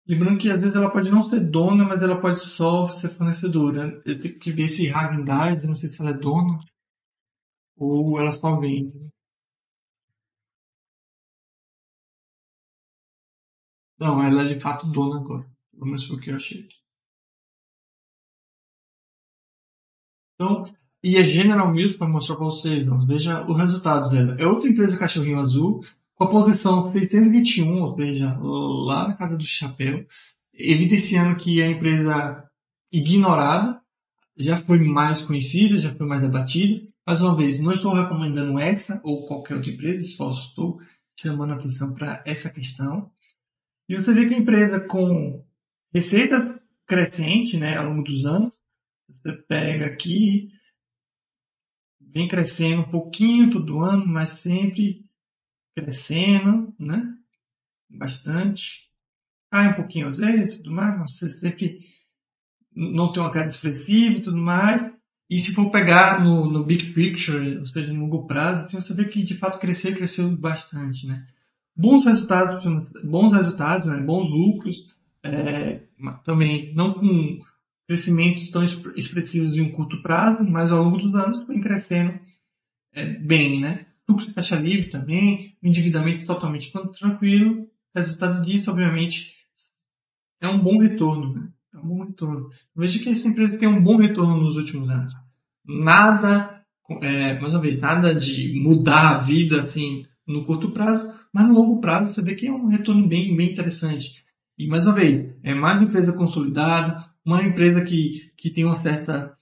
A: Lembrando que às vezes ela pode não ser dona, mas ela pode só ser fornecedora. Eu tenho que ver se Häagen-Dazs, não sei se ela é dona ou ela só vende. Não, ela é de fato dona agora. Pelo menos foi o que eu achei aqui. Então, e a General Mills, para mostrar para vocês, veja os resultados dela. É outra empresa cachorrinho azul, com a posição 621, ou seja, lá na casa do chapéu, evidenciando que a empresa ignorada já foi mais conhecida, já foi mais debatida. Mais uma vez, não estou recomendando essa ou qualquer outra empresa, só estou chamando a atenção para essa questão. E você vê que a empresa com receita crescente né, ao longo dos anos, você pega aqui, vem crescendo um pouquinho todo ano, mas sempre crescendo, né? Bastante. Cai um pouquinho às vezes, tudo mais, mas você sempre não tem uma queda expressiva e tudo mais. E se for pegar no, no big picture, ou seja, no longo prazo, você vê que de fato crescer, cresceu bastante, né? Bons resultados, bons resultados, né? bons lucros, é, também não com crescimentos tão expressivos em um curto prazo, mas ao longo dos anos vem crescendo é, bem, né? Fluxo de caixa livre também, endividamento totalmente tranquilo. Resultado disso, obviamente, é um bom retorno, né? É um bom retorno. Veja que essa empresa tem um bom retorno nos últimos anos. Nada, é, mais uma vez, nada de mudar a vida assim no curto prazo, mas no longo prazo você vê que é um retorno bem, bem interessante. E mais uma vez, é mais uma empresa consolidada, uma empresa que, que tem uma certa.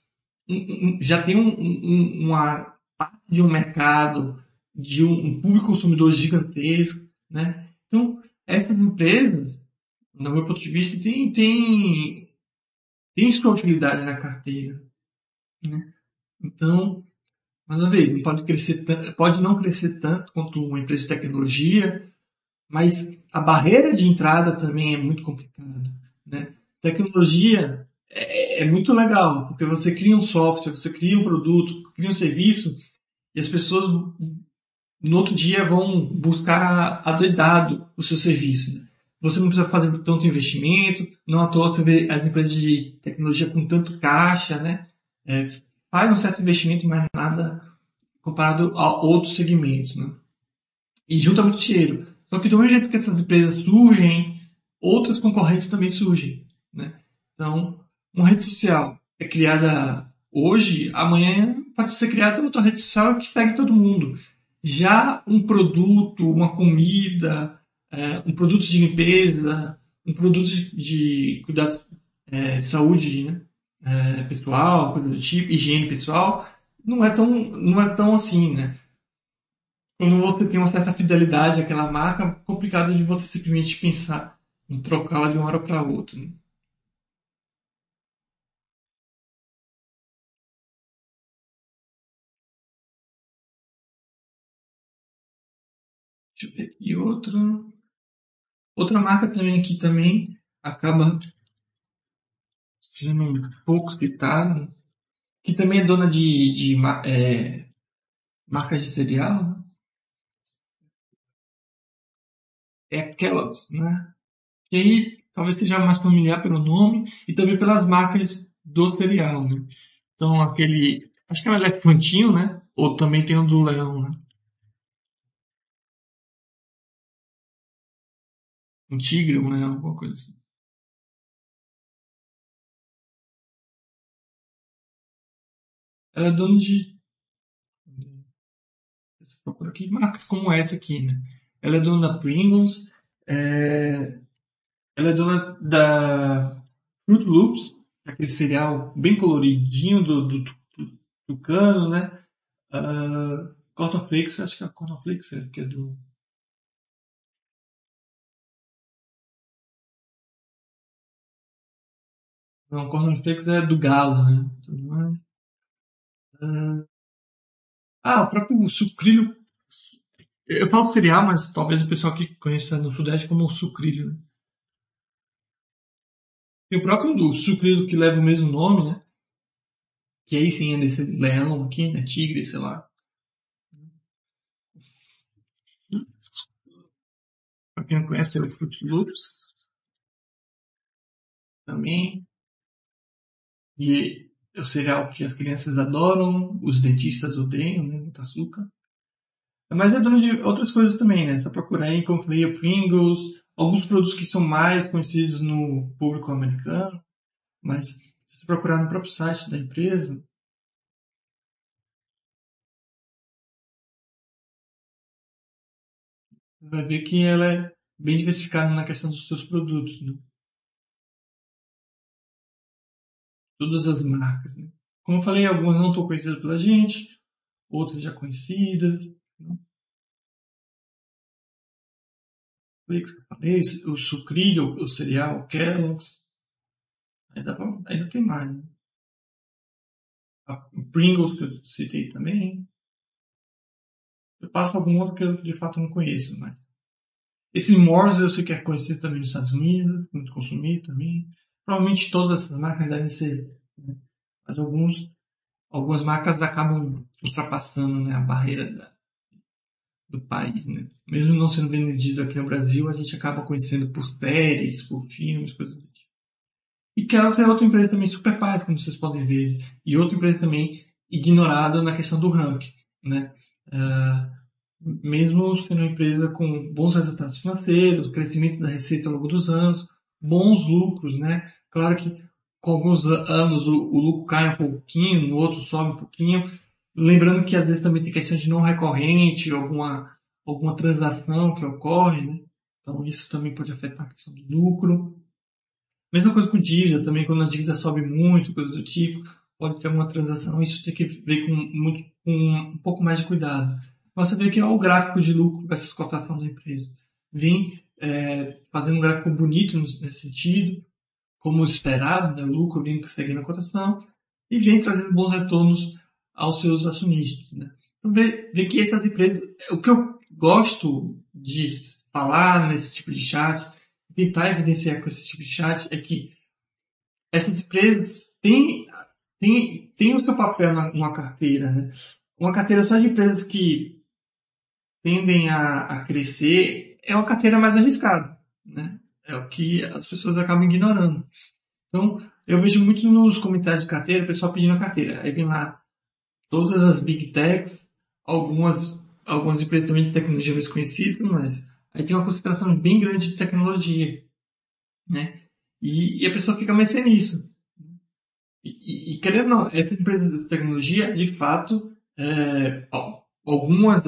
A: já tem um, um, uma parte de um mercado, de um, público consumidor gigantesco. Né? Então, essas empresas, no meu ponto de vista, tem, tem, tem sua utilidade na carteira. Né? Então, mais uma vez, não pode crescer pode não crescer tanto quanto uma empresa de tecnologia, mas a barreira de entrada também é muito complicada, né? Tecnologia é, é, muito legal, porque você cria um software, você cria um produto, cria um serviço, e as pessoas no outro dia vão buscar adoidado o seu serviço. Né? Você não precisa fazer tanto investimento, não à toa você vê as empresas de tecnologia com tanto caixa, né? É, faz um certo investimento, mas nada comparado a outros segmentos, né? E junta muito dinheiro. Só que do mesmo jeito que essas empresas surgem, outras concorrentes também surgem. Né? Então, uma rede social é criada hoje, amanhã pode ser criada outra rede social que pegue todo mundo. Já um produto, uma comida, é, um produto de limpeza, um produto de cuidado é, saúde né? É, pessoal, coisa do tipo, higiene pessoal, não é tão, não é tão assim, né? quando você tem uma certa fidelidade àquela marca, é complicado de você simplesmente pensar em trocá-la de uma hora para outra. Né? Deixa eu ver aqui outra. Outra marca também aqui também acaba sendo um pouco citada, que também é dona de, de é, marcas de cereal, né? é Kellogg's, né? Que aí talvez seja mais familiar pelo nome e também pelas marcas do cereal, né? Então aquele, acho que é um elefantinho, né? Ou também tem o do leão, né? Um tigre, um leão, alguma coisa assim. Ela é dona de. Procura aqui marcas como essa aqui, né? Ela é dona da Pringles. É... Ela é dona da Fruit Loops, aquele cereal bem coloridinho do, do, do tucano, né? Uh, Cornflakes, acho que é Cornflakes, é, que é do... Não, Cornflakes é do galo, né? Ah, o próprio sucrilho eu falo cereal, mas talvez o pessoal que conheça no Sudeste como sucrilho. Né? E o próprio sucrilho que leva o mesmo nome, né? Que aí sim é desse leão aqui, né? Tigre, sei lá. Pra quem não conhece, é o Fruit Loops. Também. E é o cereal que as crianças adoram, os dentistas odeiam, né? Muito açúcar. Mas é dono de outras coisas também, né? Só procurar aí, como falei, Pringles, alguns produtos que são mais conhecidos no público americano. Mas se você procurar no próprio site da empresa, vai ver que ela é bem diversificada na questão dos seus produtos. Né? Todas as marcas. Né? Como eu falei, algumas não estão conhecidas pela gente, outras já conhecidas. Esse, o sucrilho, o cereal, o Kellogg's. Ainda, ainda tem mais. Né? A Pringles que eu citei também. Eu passo algum outro que eu de fato não conheço mais. Esse Morse eu sei que é conhecido também nos Estados Unidos, muito consumido também. Provavelmente todas essas marcas devem ser, né? mas alguns, algumas marcas acabam ultrapassando né, a barreira da, do país. Né? Mesmo não sendo vendido aqui no Brasil, a gente acaba conhecendo por séries, por filmes, coisas do tipo. E Kellogg é outra empresa também super paz, como vocês podem ver, e outra empresa também ignorada na questão do ranking. Né? Uh, mesmo sendo uma empresa com bons resultados financeiros, crescimento da receita ao longo dos anos, bons lucros, né? Claro que com alguns anos o, o lucro cai um pouquinho, no outro sobe um pouquinho. Lembrando que às vezes também tem questão de não recorrente, alguma, alguma transação que ocorre, né? Então isso também pode afetar a questão do lucro. Mesma coisa com dívida também, quando a dívida sobe muito, coisa do tipo, pode ter uma transação, isso tem que ver com, muito, com um pouco mais de cuidado você vê que é o gráfico de lucro dessas cotações da empresa. Vem é, fazendo um gráfico bonito nesse sentido, como esperado, né? lucro vem seguindo a cotação e vem trazendo bons retornos aos seus acionistas. Né? Então, vê, vê que essas empresas, o que eu gosto de falar nesse tipo de chat, tentar evidenciar com esse tipo de chat, é que essas empresas têm, têm, têm o seu papel numa carteira. Né? Uma carteira só de empresas que tendem a, a crescer é uma carteira mais arriscada, né? É o que as pessoas acabam ignorando. Então, eu vejo muito nos comentários de carteira, o pessoal pedindo a carteira. Aí vem lá todas as big techs, algumas, algumas empresas também de tecnologia mais conhecidas, mas aí tem uma concentração bem grande de tecnologia, né? E, e a pessoa fica mexendo nisso. E, e, e, querendo não, essas empresas de tecnologia, de fato, é, algumas,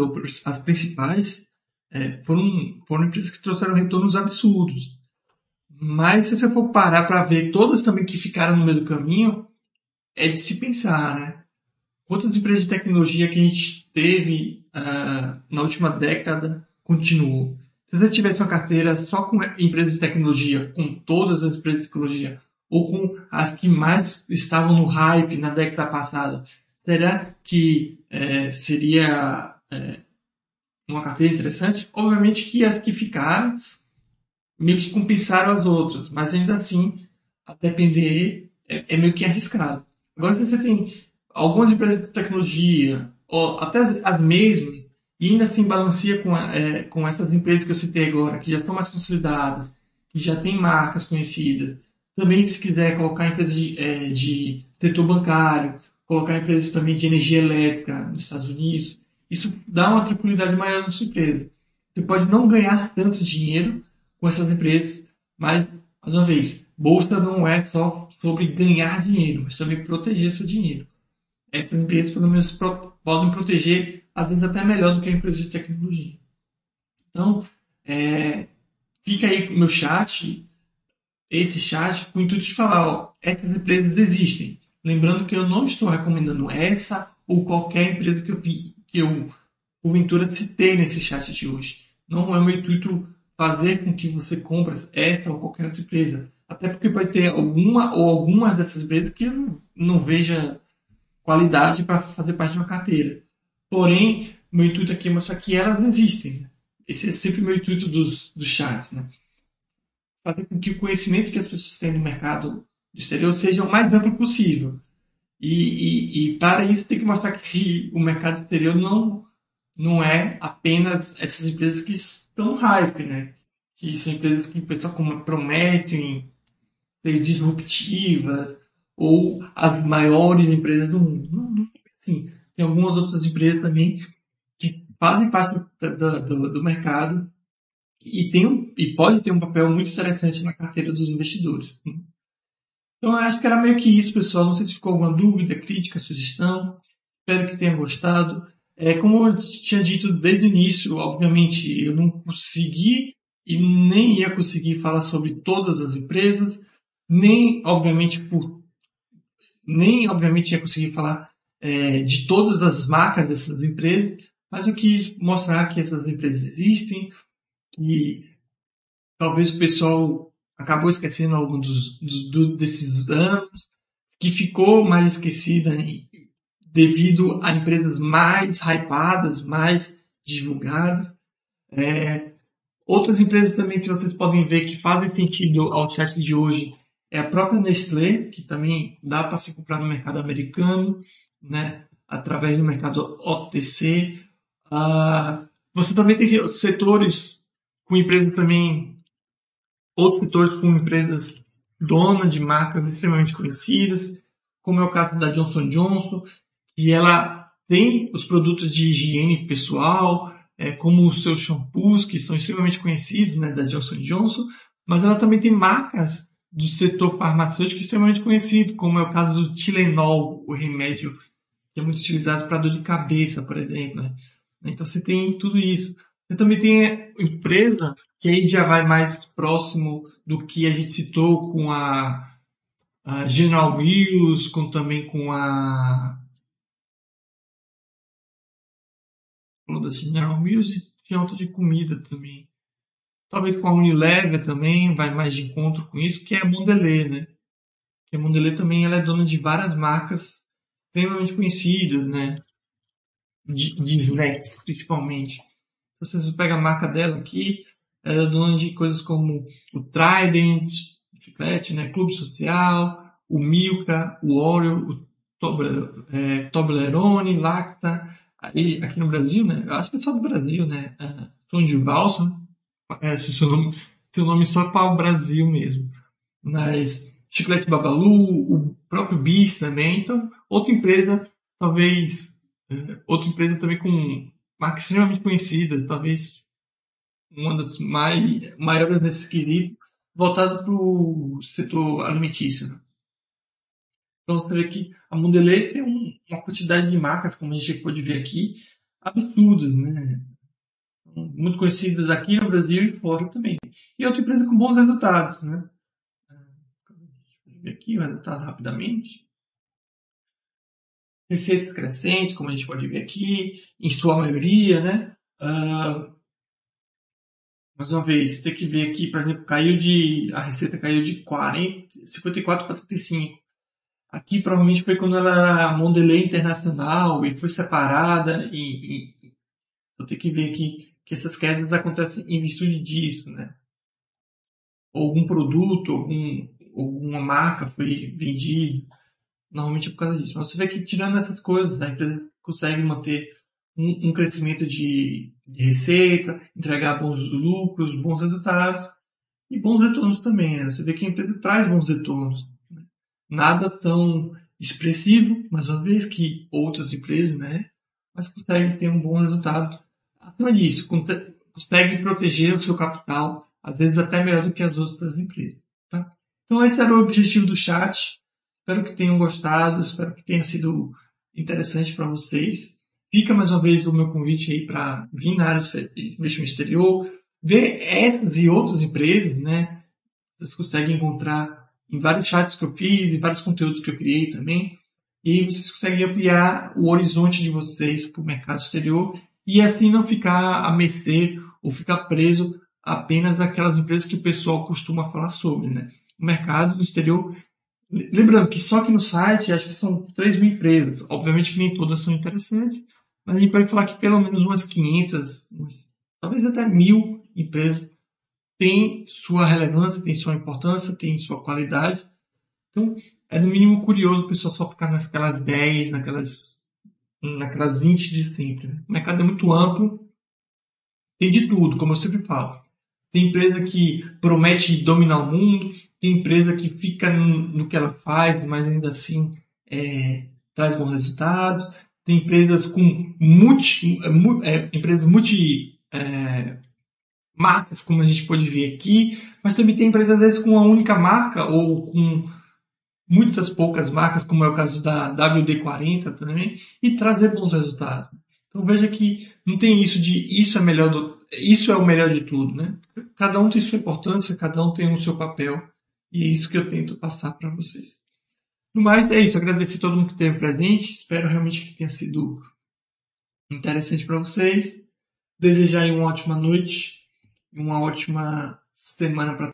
A: as principais, é, foram, foram empresas que trouxeram retornos absurdos. Mas se você for parar para ver todas também que ficaram no meio do caminho, é de se pensar, né? Quantas empresas de tecnologia que a gente teve uh, na última década continuou? Se você tivesse uma carteira só com empresas de tecnologia, com todas as empresas de tecnologia, ou com as que mais estavam no hype na década passada, será que é, seria é, uma carteira interessante? Obviamente que as que ficaram meio que compensaram as outras, mas ainda assim, a depender, é, é meio que arriscado. Agora, se você tem algumas empresas de tecnologia, ou até as mesmas, e ainda assim balanceia com, é, com essas empresas que eu citei agora, que já estão mais consolidadas, que já têm marcas conhecidas. Também, se quiser colocar empresas de, é, de setor bancário, colocar empresas também de energia elétrica nos Estados Unidos, isso dá uma tranquilidade maior na sua empresa. Você pode não ganhar tanto dinheiro com essas empresas, mas, mais uma vez, bolsa não é só sobre ganhar dinheiro, mas também proteger seu dinheiro. Essas empresas, pelo menos, podem proteger, às vezes até melhor do que a empresa de tecnologia. Então, é, fica aí o meu chat, esse chat, com o intuito de falar, ó, essas empresas existem. Lembrando que eu não estou recomendando essa ou qualquer empresa que eu vi, que eu porventura citei nesse chat de hoje. Não é meu intuito fazer com que você compre essa ou qualquer outra empresa. Até porque pode ter alguma ou algumas dessas empresas que eu não, veja qualidade para fazer parte de uma carteira. Porém, meu intuito aqui é mostrar que elas existem. Né? Esse é sempre meu intuito dos, dos chats. Né? Fazer com que o conhecimento que as pessoas têm no mercado do exterior seja o mais amplo possível. E, e, e, para isso tem que mostrar que o mercado exterior não, não é apenas essas empresas que estão hype, né? Que são empresas que o pessoal prometem ser disruptivas ou as maiores empresas do mundo. Não, não é assim. Tem algumas outras empresas também que fazem parte do, do, do mercado e, tem um, e pode ter um papel muito interessante na carteira dos investidores. Então, eu acho que era meio que isso, pessoal. Não sei se ficou alguma dúvida, crítica, sugestão. Espero que tenha gostado. É, como eu tinha dito desde o início, obviamente, eu não consegui e nem ia conseguir falar sobre todas as empresas, nem, obviamente, por, nem, obviamente, ia conseguir falar é, de todas as marcas dessas empresas, mas eu quis mostrar que essas empresas existem, que talvez o pessoal acabou esquecendo algum dos, dos, desses anos, que ficou mais esquecida devido a empresas mais hypadas, mais divulgadas. É, outras empresas também que vocês podem ver que fazem sentido ao chat de hoje é a própria Nestlé, que também dá para se comprar no mercado americano, né? através do mercado OTC. Ah, você também tem setores com empresas também, outros setores com empresas donas de marcas extremamente conhecidas, como é o caso da Johnson Johnson, e ela tem os produtos de higiene pessoal, é, como os seus shampoos, que são extremamente conhecidos, né, da Johnson Johnson, mas ela também tem marcas do setor farmacêutico extremamente conhecido, como é o caso do Tilenol, o remédio que é muito utilizado para dor de cabeça, por exemplo. Né? Então você tem tudo isso. Você também tem empresa que aí já vai mais próximo do que a gente citou com a, a General Mills, com também com a da General Mills e tinha outra de comida também. Talvez com a Unilever também vai mais de encontro com isso, que é a Mondelez, né? Que a Mondelez também ela é dona de várias marcas extremamente conhecidas, né? De, de snacks, principalmente. Então, você pega a marca dela aqui, ela é dona de coisas como o Trident, o Chiclete, né? Clube Social, o Milka, o Oreo, o é, Toblerone, Lacta. Aí, aqui no Brasil, né? Eu acho que é só do Brasil, né? Uh, Tom de Valsa, é, se seu nome, seu nome só é para o Brasil mesmo. Mas Chiclete Babalu, o próprio Bis também. Então, outra empresa, talvez, é, outra empresa também com marcas extremamente conhecidas, talvez uma das mais, maiores nesse quesito, voltada para o setor alimentício. Né? Então você vê que a Mondelez tem um, uma quantidade de marcas, como a gente pode ver aqui, absurdas, né? Muito conhecidas aqui no Brasil e fora também. E é outra empresa com bons resultados, né? Deixa eu ver aqui o resultado rapidamente. Receitas crescentes, como a gente pode ver aqui, em sua maioria, né? Uh, mais uma vez, tem que ver aqui, por exemplo, caiu de. A receita caiu de 40, 54 para 35. Aqui provavelmente foi quando ela era Mondelez Internacional e foi separada e, e eu tenho que ver aqui que essas quedas acontecem em virtude disso, né? Algum produto, algum, alguma marca foi vendida, normalmente é por causa disso. Mas você vê que tirando essas coisas, a empresa consegue manter um, um crescimento de, receita, entregar bons lucros, bons resultados e bons retornos também. Né? Você vê que a empresa traz bons retornos nada tão expressivo, mais uma vez, que outras empresas, né? Mas consegue ter um bom resultado. Acima disso, consegue proteger o seu capital, às vezes até melhor do que as outras empresas. Tá? Então esse era o objetivo do chat. Espero que tenham gostado, espero que tenha sido interessante para vocês. Fica mais uma vez o meu convite aí para vir na área de investimento exterior, ver essas e outras empresas, né? Vocês conseguem encontrar em vários chats que eu fiz, em vários conteúdos que eu criei também. E vocês conseguem ampliar o horizonte de vocês para o mercado exterior e assim não ficar a mercê ou ficar preso apenas àquelas empresas que o pessoal costuma falar sobre. Né? O mercado no exterior, lembrando que só aqui no site acho que são 3 mil empresas. Obviamente que nem todas são interessantes, mas a gente pode falar que pelo menos umas 500, umas, talvez até mil empresas tem sua relevância, tem sua importância, tem sua qualidade. Então, é no mínimo curioso o pessoal só ficar naquelas 10, naquelas, naquelas 20 de sempre. Né? O mercado é muito amplo, tem de tudo, como eu sempre falo. Tem empresa que promete dominar o mundo, tem empresa que fica no, no que ela faz, mas ainda assim é, traz bons resultados. Tem empresas com multi, é, é empresas multi é, marcas, como a gente pode ver aqui, mas também tem empresas às vezes com uma única marca ou com muitas poucas marcas, como é o caso da WD-40 também, e trazer bons resultados. Então veja que não tem isso de isso é melhor do, isso é o melhor de tudo, né? Cada um tem sua importância, cada um tem o seu papel, e é isso que eu tento passar para vocês. No mais, é isso. Agradecer a todo mundo que esteve presente. Espero realmente que tenha sido interessante para vocês. Desejar uma ótima noite uma ótima semana para